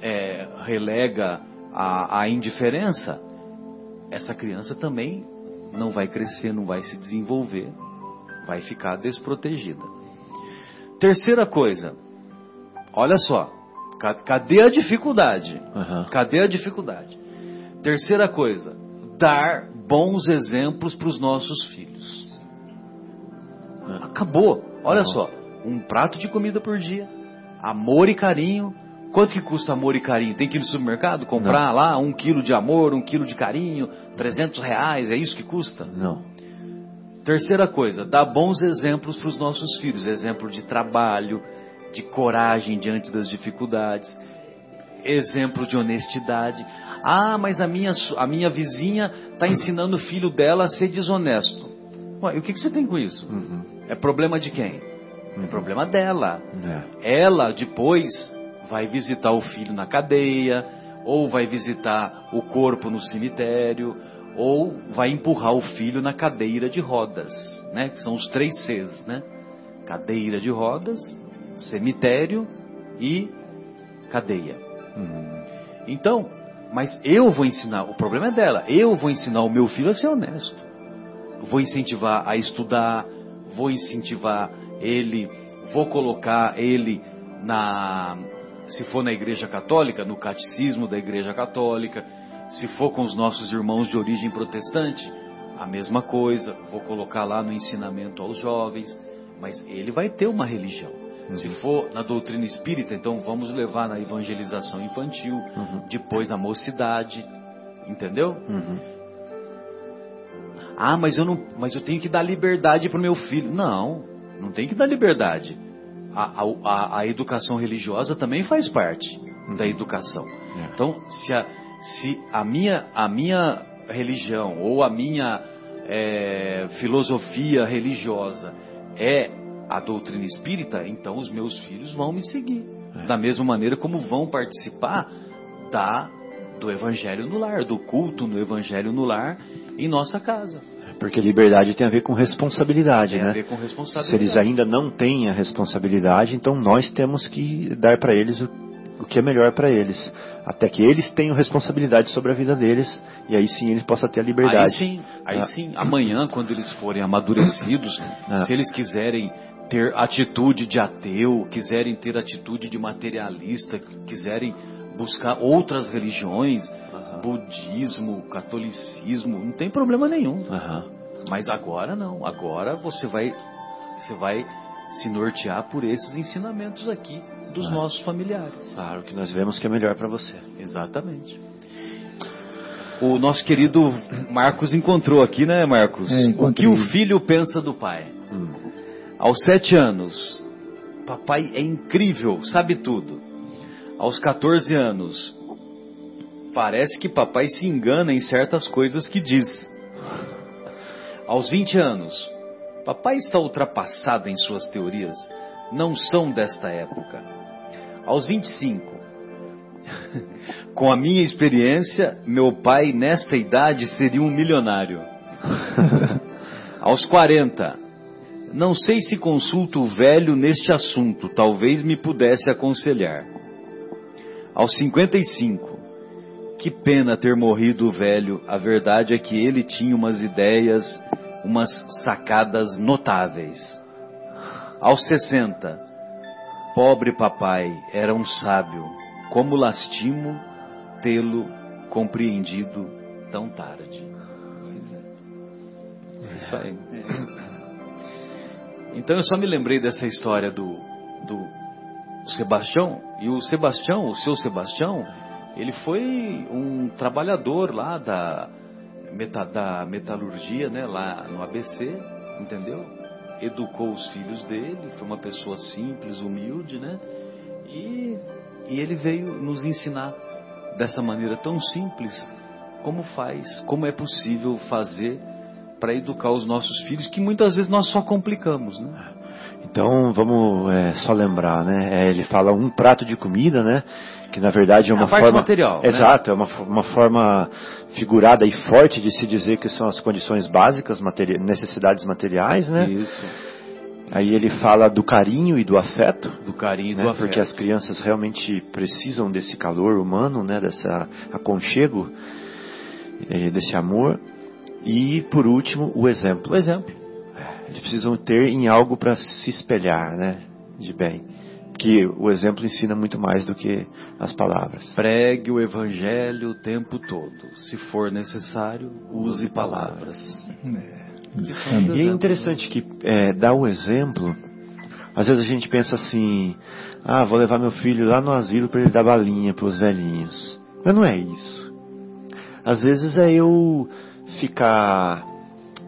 é, relega a, a indiferença, essa criança também não vai crescer, não vai se desenvolver, vai ficar desprotegida. Terceira coisa, olha só, cadê a dificuldade? Uhum. Cadê a dificuldade? Terceira coisa, dar bons exemplos para os nossos filhos. Acabou. Olha uhum. só, um prato de comida por dia, amor e carinho, Quanto que custa amor e carinho? Tem que ir no supermercado comprar Não. lá um quilo de amor, um quilo de carinho, 300 reais, é isso que custa? Não. Terceira coisa, dá bons exemplos para os nossos filhos, exemplo de trabalho, de coragem diante das dificuldades, exemplo de honestidade. Ah, mas a minha, a minha vizinha está ensinando o filho dela a ser desonesto. Ué, o que, que você tem com isso? Uhum. É problema de quem? É problema dela. É. Ela depois vai visitar o filho na cadeia, ou vai visitar o corpo no cemitério, ou vai empurrar o filho na cadeira de rodas, né? Que são os três Cs, né? Cadeira de rodas, cemitério e cadeia. Hum. Então, mas eu vou ensinar, o problema é dela, eu vou ensinar o meu filho a ser honesto. Vou incentivar a estudar, vou incentivar ele, vou colocar ele na se for na Igreja Católica, no catecismo da Igreja Católica, se for com os nossos irmãos de origem protestante, a mesma coisa, vou colocar lá no ensinamento aos jovens, mas ele vai ter uma religião. Uhum. Se for na doutrina espírita, então vamos levar na evangelização infantil, uhum. depois na mocidade, entendeu? Uhum. Ah, mas eu não, mas eu tenho que dar liberdade para o meu filho. Não, não tem que dar liberdade a, a, a educação religiosa também faz parte uhum. da educação. É. Então, se a, se a, minha, a minha religião ou a minha é, filosofia religiosa é a doutrina espírita, então os meus filhos vão me seguir. É. Da mesma maneira como vão participar da, do evangelho no lar, do culto no evangelho no lar em nossa casa. Porque liberdade tem a ver com responsabilidade, tem né? A ver com responsabilidade. Se eles ainda não têm a responsabilidade, então nós temos que dar para eles o, o, que é melhor para eles, até que eles tenham responsabilidade sobre a vida deles e aí sim eles possam ter a liberdade. Aí sim, aí ah. sim, amanhã quando eles forem amadurecidos, ah. se eles quiserem ter atitude de ateu, quiserem ter atitude de materialista, quiserem buscar outras religiões, budismo, catolicismo, não tem problema nenhum. Uhum. Mas agora não. Agora você vai, você vai se nortear por esses ensinamentos aqui dos ah. nossos familiares. Claro que nós vemos que é melhor para você. Exatamente. O nosso querido Marcos encontrou aqui, né, Marcos? É, o que o filho pensa do pai. Hum. Aos sete anos, papai é incrível, sabe tudo. Aos 14 anos, Parece que papai se engana em certas coisas que diz. Aos 20 anos, papai está ultrapassado em suas teorias. Não são desta época. Aos 25, com a minha experiência, meu pai nesta idade seria um milionário. Aos 40, não sei se consulto o velho neste assunto, talvez me pudesse aconselhar. Aos 55, que pena ter morrido o velho. A verdade é que ele tinha umas ideias, umas sacadas notáveis. Aos 60, pobre papai era um sábio. Como lastimo tê-lo compreendido tão tarde. Isso aí. Então eu só me lembrei dessa história do, do Sebastião. E o Sebastião, o seu Sebastião, ele foi um trabalhador lá da, meta, da metalurgia, né, lá no ABC, entendeu? Educou os filhos dele, foi uma pessoa simples, humilde, né? E, e ele veio nos ensinar dessa maneira tão simples como faz, como é possível fazer para educar os nossos filhos, que muitas vezes nós só complicamos, né? Então vamos é, só lembrar, né? É, ele fala um prato de comida, né? Que na verdade é uma a parte forma material, né? exato, é uma, uma forma figurada e forte de se dizer que são as condições básicas, materi... necessidades materiais, né? Isso. Aí ele fala do carinho e do afeto, do carinho e né? do afeto, porque as crianças realmente precisam desse calor humano, né? Dessa aconchego, eh, desse amor. E por último, o exemplo. o exemplo. Eles precisam ter em algo para se espelhar, né? De bem. Que o exemplo ensina muito mais do que as palavras. Pregue o evangelho o tempo todo. Se for necessário, use palavras. E é interessante que é, dar o exemplo. Às vezes a gente pensa assim: ah, vou levar meu filho lá no asilo para ele dar balinha para os velhinhos. Mas não é isso. Às vezes é eu ficar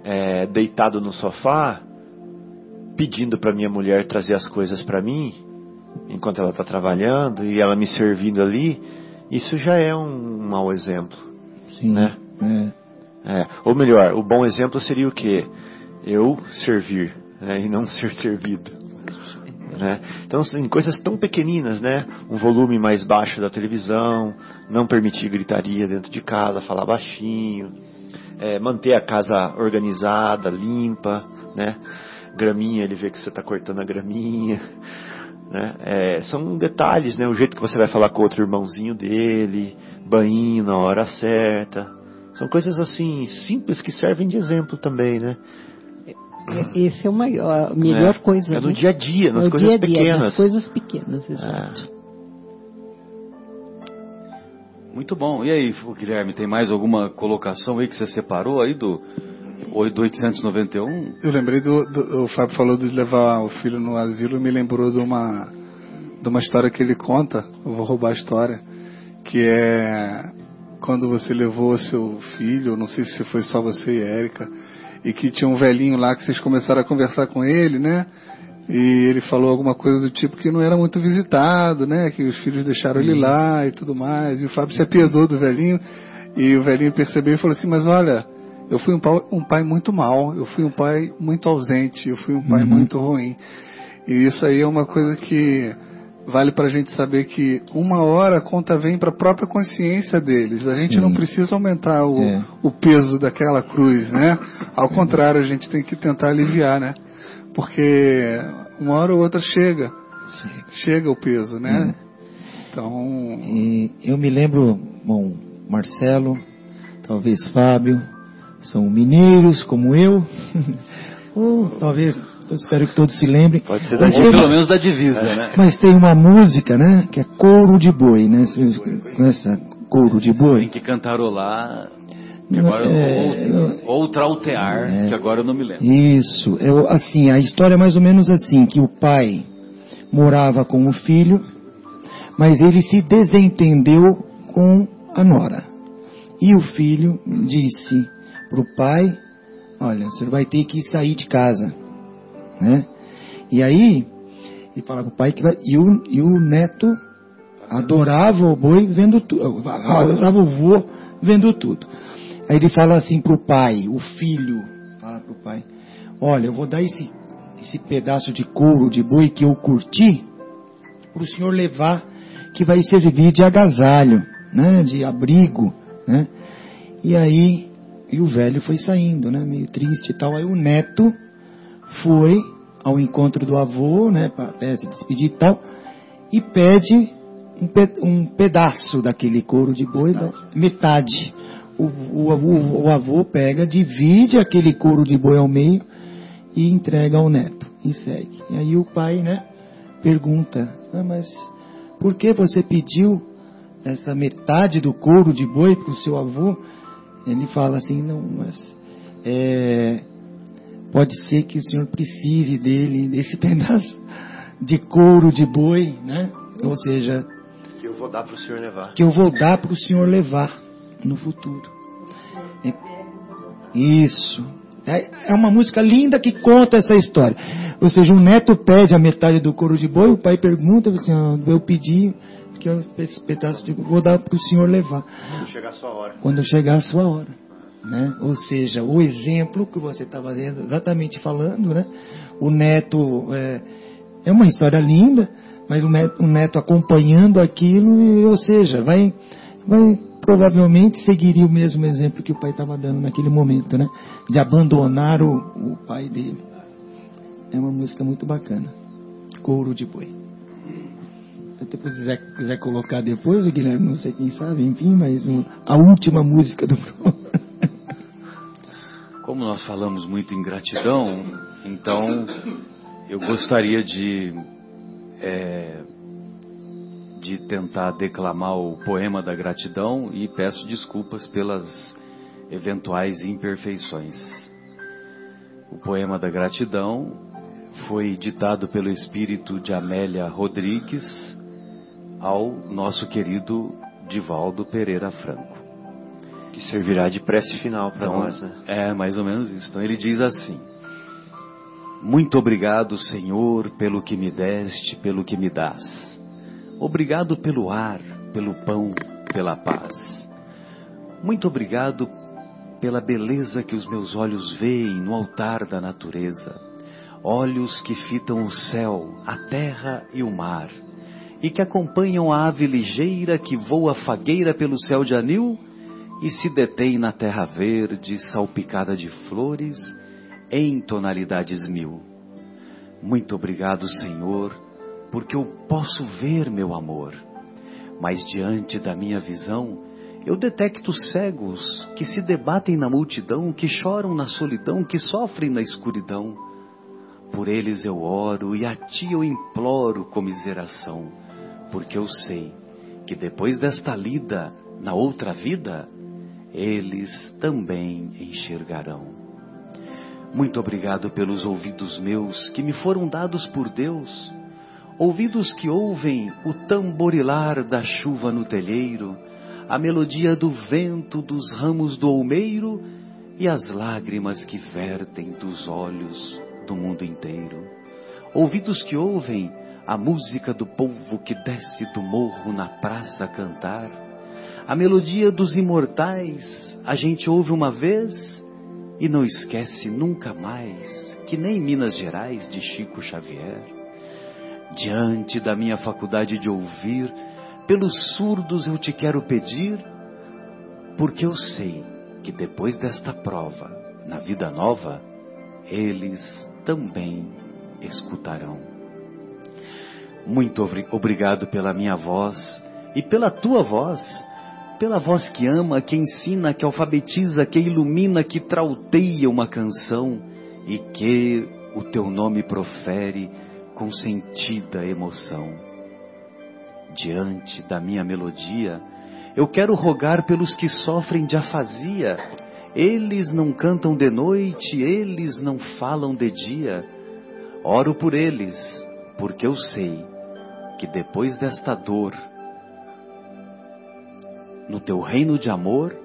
é, deitado no sofá pedindo para minha mulher trazer as coisas para mim enquanto ela está trabalhando e ela me servindo ali. Isso já é um, mau exemplo, Sim. né? É. É, ou melhor, o bom exemplo seria o quê? Eu servir né, e não ser servido. Né? Então, em coisas tão pequeninas, né? Um volume mais baixo da televisão, não permitir gritaria dentro de casa, falar baixinho, é, manter a casa organizada, limpa, né? Graminha, ele vê que você está cortando a graminha. Né? É, são detalhes, né? O jeito que você vai falar com o outro irmãozinho dele, banho na hora certa. São coisas assim simples que servem de exemplo também, né? Esse é o maior, a melhor é, coisa. É no né? dia a dia, nas no coisas dia a dia, pequenas. Nas coisas pequenas, exato. Muito bom. E aí, Guilherme, tem mais alguma colocação aí que você separou aí do, do 891? Eu lembrei do, do, O Fábio falou de levar o filho no asilo, me lembrou de uma, de uma história que ele conta. Eu vou roubar a história. Que é quando você levou seu filho, não sei se foi só você e Érica, e que tinha um velhinho lá que vocês começaram a conversar com ele, né? E ele falou alguma coisa do tipo que não era muito visitado, né? Que os filhos deixaram ele lá e tudo mais. E o Fábio se apiedou do velhinho. E o velhinho percebeu e falou assim: Mas olha, eu fui um pai, um pai muito mal, eu fui um pai muito ausente, eu fui um pai Uhum. muito ruim. E isso aí é uma coisa que vale para a gente saber que uma hora a conta vem para a própria consciência deles. A gente Sim. não precisa aumentar o, É. o peso daquela cruz, né? Ao contrário, a gente tem que tentar aliviar, né? Porque uma hora ou outra chega, chega o peso, né? Então, E eu me lembro, bom, Marcelo, talvez Fábio, são mineiros como eu, ou talvez, eu espero que todos se lembrem. Pode ser da Ou tem, pelo menos da divisa, né? mas tem uma música, né, que é Couro de Boi, né? Vocês conhecem Couro de Tem Boi? que cantarolar, que agora, É, ou, ou trautear, É. que agora eu não me lembro. Isso, o- assim, a história é mais ou menos assim, que o pai morava com o filho, mas ele se desentendeu com a nora. E o filho disse para o pai, olha, você vai ter que sair de casa. Né? E aí, ele fala para o pai que vai, e o, e o neto adorava o boi vendo tudo, adorava o vô vendo tudo. Aí ele fala assim para o pai, o filho, fala para o pai, olha, eu vou dar esse, esse pedaço de couro de boi que eu curti para o senhor levar, que vai servir de agasalho, né, de abrigo, né. E aí, e o velho foi saindo, né, meio triste e tal. Aí o neto foi ao encontro do avô, né, para até se despedir e tal, e pede um, pe- um pedaço daquele couro de boi, da- metade. O, o, avô- o avô pega, divide aquele couro de boi ao meio e entrega ao neto e segue. E aí o pai, né, pergunta: ah, mas por que você pediu essa metade do couro de boi para o seu avô? Ele fala assim: não, mas é, pode ser que o Senhor precise dele, desse pedaço de couro de boi, né? Ou seja, que eu vou dar para o Senhor levar. Que eu vou dar para o Senhor levar no futuro. Isso. É, é uma música linda que conta essa história. Ou seja, um neto pede a metade do couro de boi, o pai pergunta, assim, ah, eu pedi que eu, esse pedaço de vou dar para o senhor levar. Quando chegar a sua hora. Quando chegar a sua hora. Né? Ou seja, o exemplo que você está fazendo, exatamente falando, né? O neto é, é uma história linda, mas o neto, o neto acompanhando aquilo, e, ou seja, vai, vai provavelmente seguiria o mesmo exemplo que o pai estava dando naquele momento, né? De abandonar o, o pai dele. É uma música muito bacana. Couro de boi. Se quiser, quiser colocar depois, o Guilherme, não sei quem sabe, enfim, mas um, a última música do programa. Como nós falamos muito em gratidão, então eu gostaria de é, de tentar declamar o poema da gratidão e peço desculpas pelas eventuais imperfeições. O poema da gratidão foi ditado pelo espírito de Amélia Rodrigues ao nosso querido Divaldo Pereira Franco. Que servirá de prece final para então, nós, né? É, mais ou menos isso. Então ele diz assim: Muito obrigado, Senhor, pelo que me deste, pelo que me dás Obrigado pelo ar, pelo pão, pela paz. Muito obrigado pela beleza que os meus olhos veem no altar da natureza. Olhos que fitam o céu, a terra e o mar, e que acompanham a ave ligeira que voa fagueira pelo céu de anil e se detém na terra verde, salpicada de flores, em tonalidades mil. Muito obrigado, Senhor, porque eu posso ver meu amor. Mas diante da minha visão, eu detecto cegos que se debatem na multidão, que choram na solidão, que sofrem na escuridão. Por eles eu oro e a ti eu imploro comiseração, porque eu sei que depois desta lida, na outra vida, eles também enxergarão. Muito obrigado pelos ouvidos meus que me foram dados por Deus ouvidos que ouvem o tamborilar da chuva no telheiro, a melodia do vento dos ramos do olmeiro e as lágrimas que vertem dos olhos do mundo inteiro. Ouvidos que ouvem a música do povo que desce do morro na praça a cantar, a melodia dos imortais a gente ouve uma vez e não esquece nunca mais, que nem Minas Gerais de Chico Xavier diante da minha faculdade de ouvir, pelos surdos eu te quero pedir, porque eu sei que depois desta prova, na vida nova, eles também escutarão. Muito obrigado pela minha voz e pela tua voz, pela voz que ama, que ensina, que alfabetiza, que ilumina, que trauteia uma canção e que o teu nome profere com sentida emoção. Diante da minha melodia, eu quero rogar pelos que sofrem de afasia. Eles não cantam de noite, eles não falam de dia. Oro por eles, porque eu sei que depois desta dor, no teu reino de amor,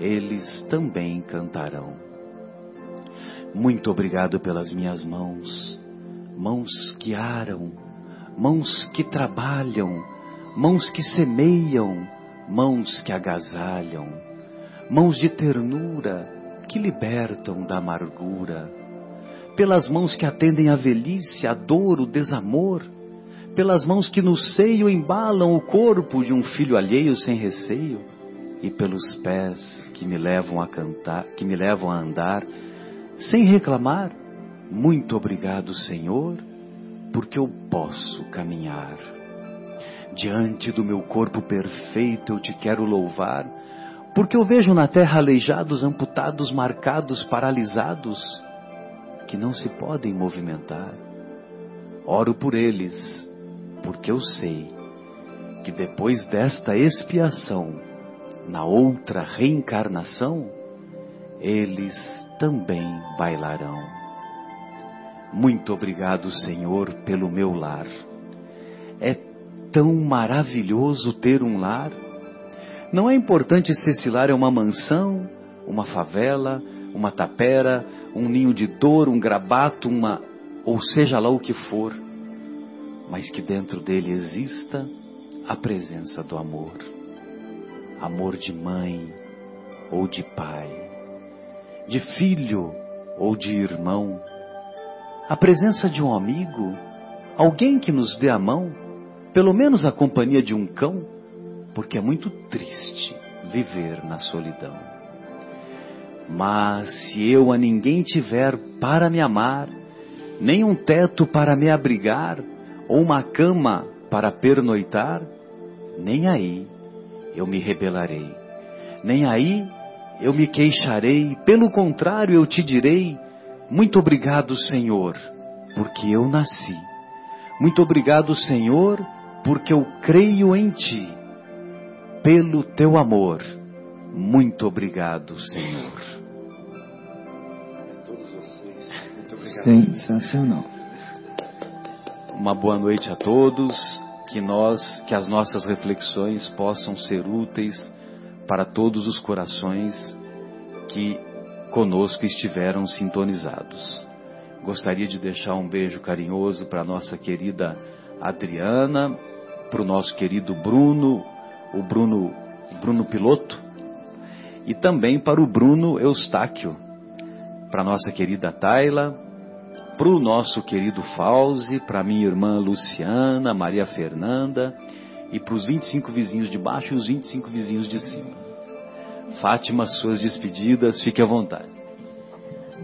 eles também cantarão. Muito obrigado pelas minhas mãos, mãos que aram, mãos que trabalham, mãos que semeiam, mãos que agasalham, mãos de ternura que libertam da amargura, pelas mãos que atendem a velhice, a dor, o desamor, pelas mãos que no seio embalam o corpo de um filho alheio sem receio, e pelos pés que me levam a cantar, que me levam a andar sem reclamar, muito obrigado, Senhor, porque eu posso caminhar. Diante do meu corpo perfeito eu te quero louvar, porque eu vejo na terra aleijados, amputados, marcados, paralisados, que não se podem movimentar. Oro por eles, porque eu sei que depois desta expiação, na outra reencarnação, eles também bailarão. Muito obrigado, Senhor, pelo meu lar. É tão maravilhoso ter um lar. Não é importante se esse lar é uma mansão, uma favela, uma tapera, um ninho de dor, um grabato, uma ou seja lá o que for, mas que dentro dele exista a presença do amor. Amor de mãe ou de pai, de filho ou de irmão. A presença de um amigo, alguém que nos dê a mão, pelo menos a companhia de um cão, porque é muito triste viver na solidão. Mas se eu a ninguém tiver para me amar, nem um teto para me abrigar, ou uma cama para pernoitar, nem aí eu me rebelarei, nem aí eu me queixarei, pelo contrário eu te direi, muito obrigado, Senhor, porque eu nasci. Muito obrigado, Senhor, porque eu creio em ti. Pelo teu amor. Muito obrigado, Senhor. Sensacional. Uma boa noite a todos. Que nós, que as nossas reflexões possam ser úteis para todos os corações que conosco estiveram sintonizados. Gostaria de deixar um beijo carinhoso para nossa querida Adriana, para o nosso querido Bruno, o Bruno, Bruno Piloto, e também para o Bruno Eustáquio, para nossa querida Taila, para o nosso querido Fauzi, para minha irmã Luciana, Maria Fernanda e para os 25 vizinhos de baixo e os 25 vizinhos de cima. Fátima, suas despedidas, fique à vontade.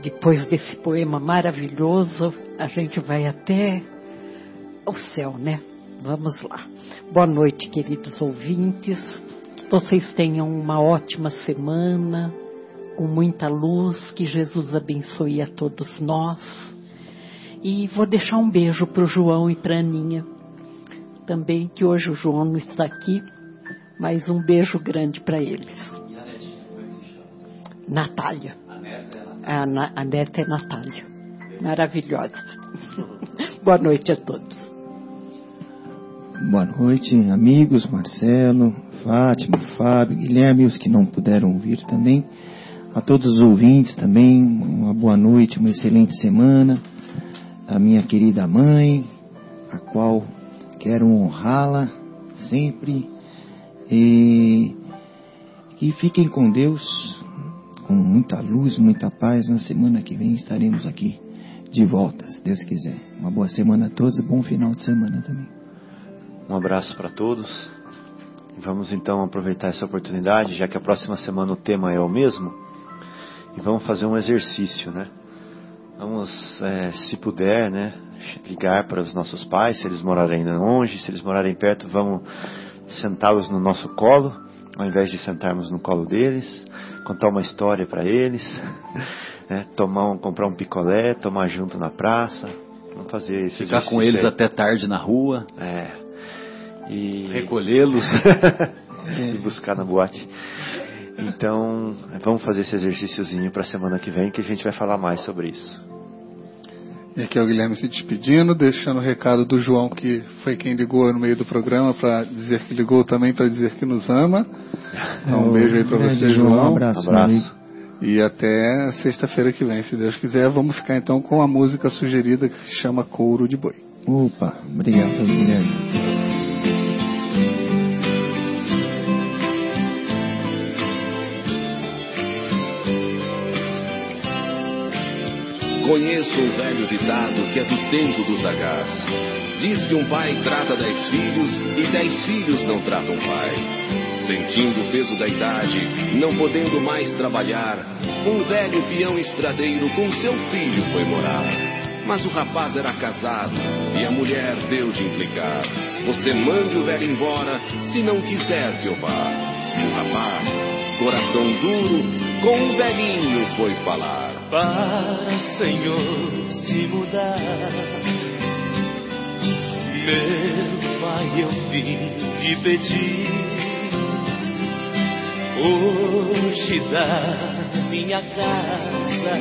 Depois desse poema maravilhoso, a gente vai até o céu, né? Vamos lá. Boa noite, queridos ouvintes. Vocês tenham uma ótima semana, com muita luz, que Jesus abençoe a todos nós. E vou deixar um beijo para o João e para a Aninha. Também, que hoje o João não está aqui, mas um beijo grande para eles. Natália. A, Na, a neta é Natália. Maravilhosa. Boa noite a todos. Boa noite, amigos, Marcelo, Fátima, Fábio, Guilherme, os que não puderam ouvir também. A todos os ouvintes também, uma boa noite, uma excelente semana. A minha querida mãe, a qual quero honrá-la sempre. E que fiquem com Deus, com muita luz, muita paz. Na semana que vem estaremos aqui de volta, se Deus quiser. Uma boa semana a todos e bom final de semana também. Um abraço para todos. Vamos então aproveitar essa oportunidade, já que a próxima semana o tema é o mesmo, e vamos fazer um exercício, né? Vamos, é, se puder, né, ligar para os nossos pais, se eles morarem longe, se eles morarem perto, vamos sentá-los no nosso colo, ao invés de sentarmos no colo deles, contar uma história para eles, né, tomar um, comprar um picolé, tomar junto na praça, vamos fazer esse Ficar com eles aí. até tarde na rua. É. E recolhê-los e buscar na boate. Então, vamos fazer esse exercíciozinho para a semana que vem que a gente vai falar mais sobre isso. E aqui é o Guilherme se despedindo, deixando o recado do João, que foi quem ligou no meio do programa, para dizer que ligou também para dizer que nos ama. Então, um beijo aí para você, João. Um abraço. Um abraço. E até sexta-feira que vem, se Deus quiser. Vamos ficar então com a música sugerida que se chama Couro de Boi. Opa, obrigado, Guilherme. Conheço um velho ditado que é do tempo dos dagás. Diz que um pai trata dez filhos e dez filhos não tratam pai. Sentindo o peso da idade, não podendo mais trabalhar, um velho peão estradeiro com seu filho foi morar. Mas o rapaz era casado e a mulher deu de implicar. Você mande o velho embora se não quiser que eu vá. O rapaz, coração duro, com o velhinho foi falar. Para, Senhor, se mudar. Meu pai, eu vim te pedir. Hoje da minha casa,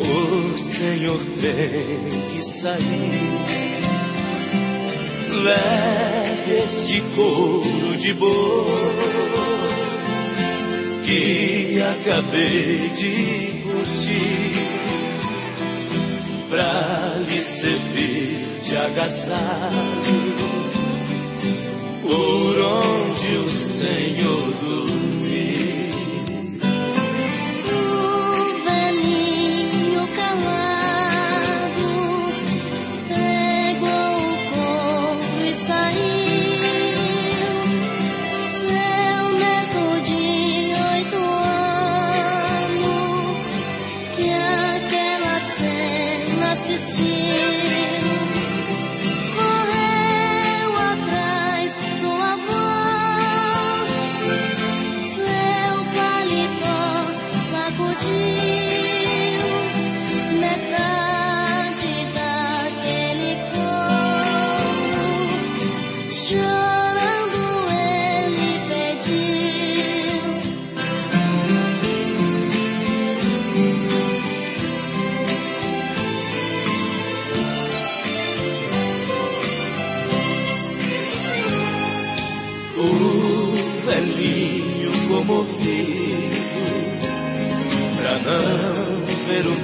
os Senhor tem que sair. Leve este couro de boi que acabei de curtir pra lhe servir de agasalho por onde o Senhor dormir.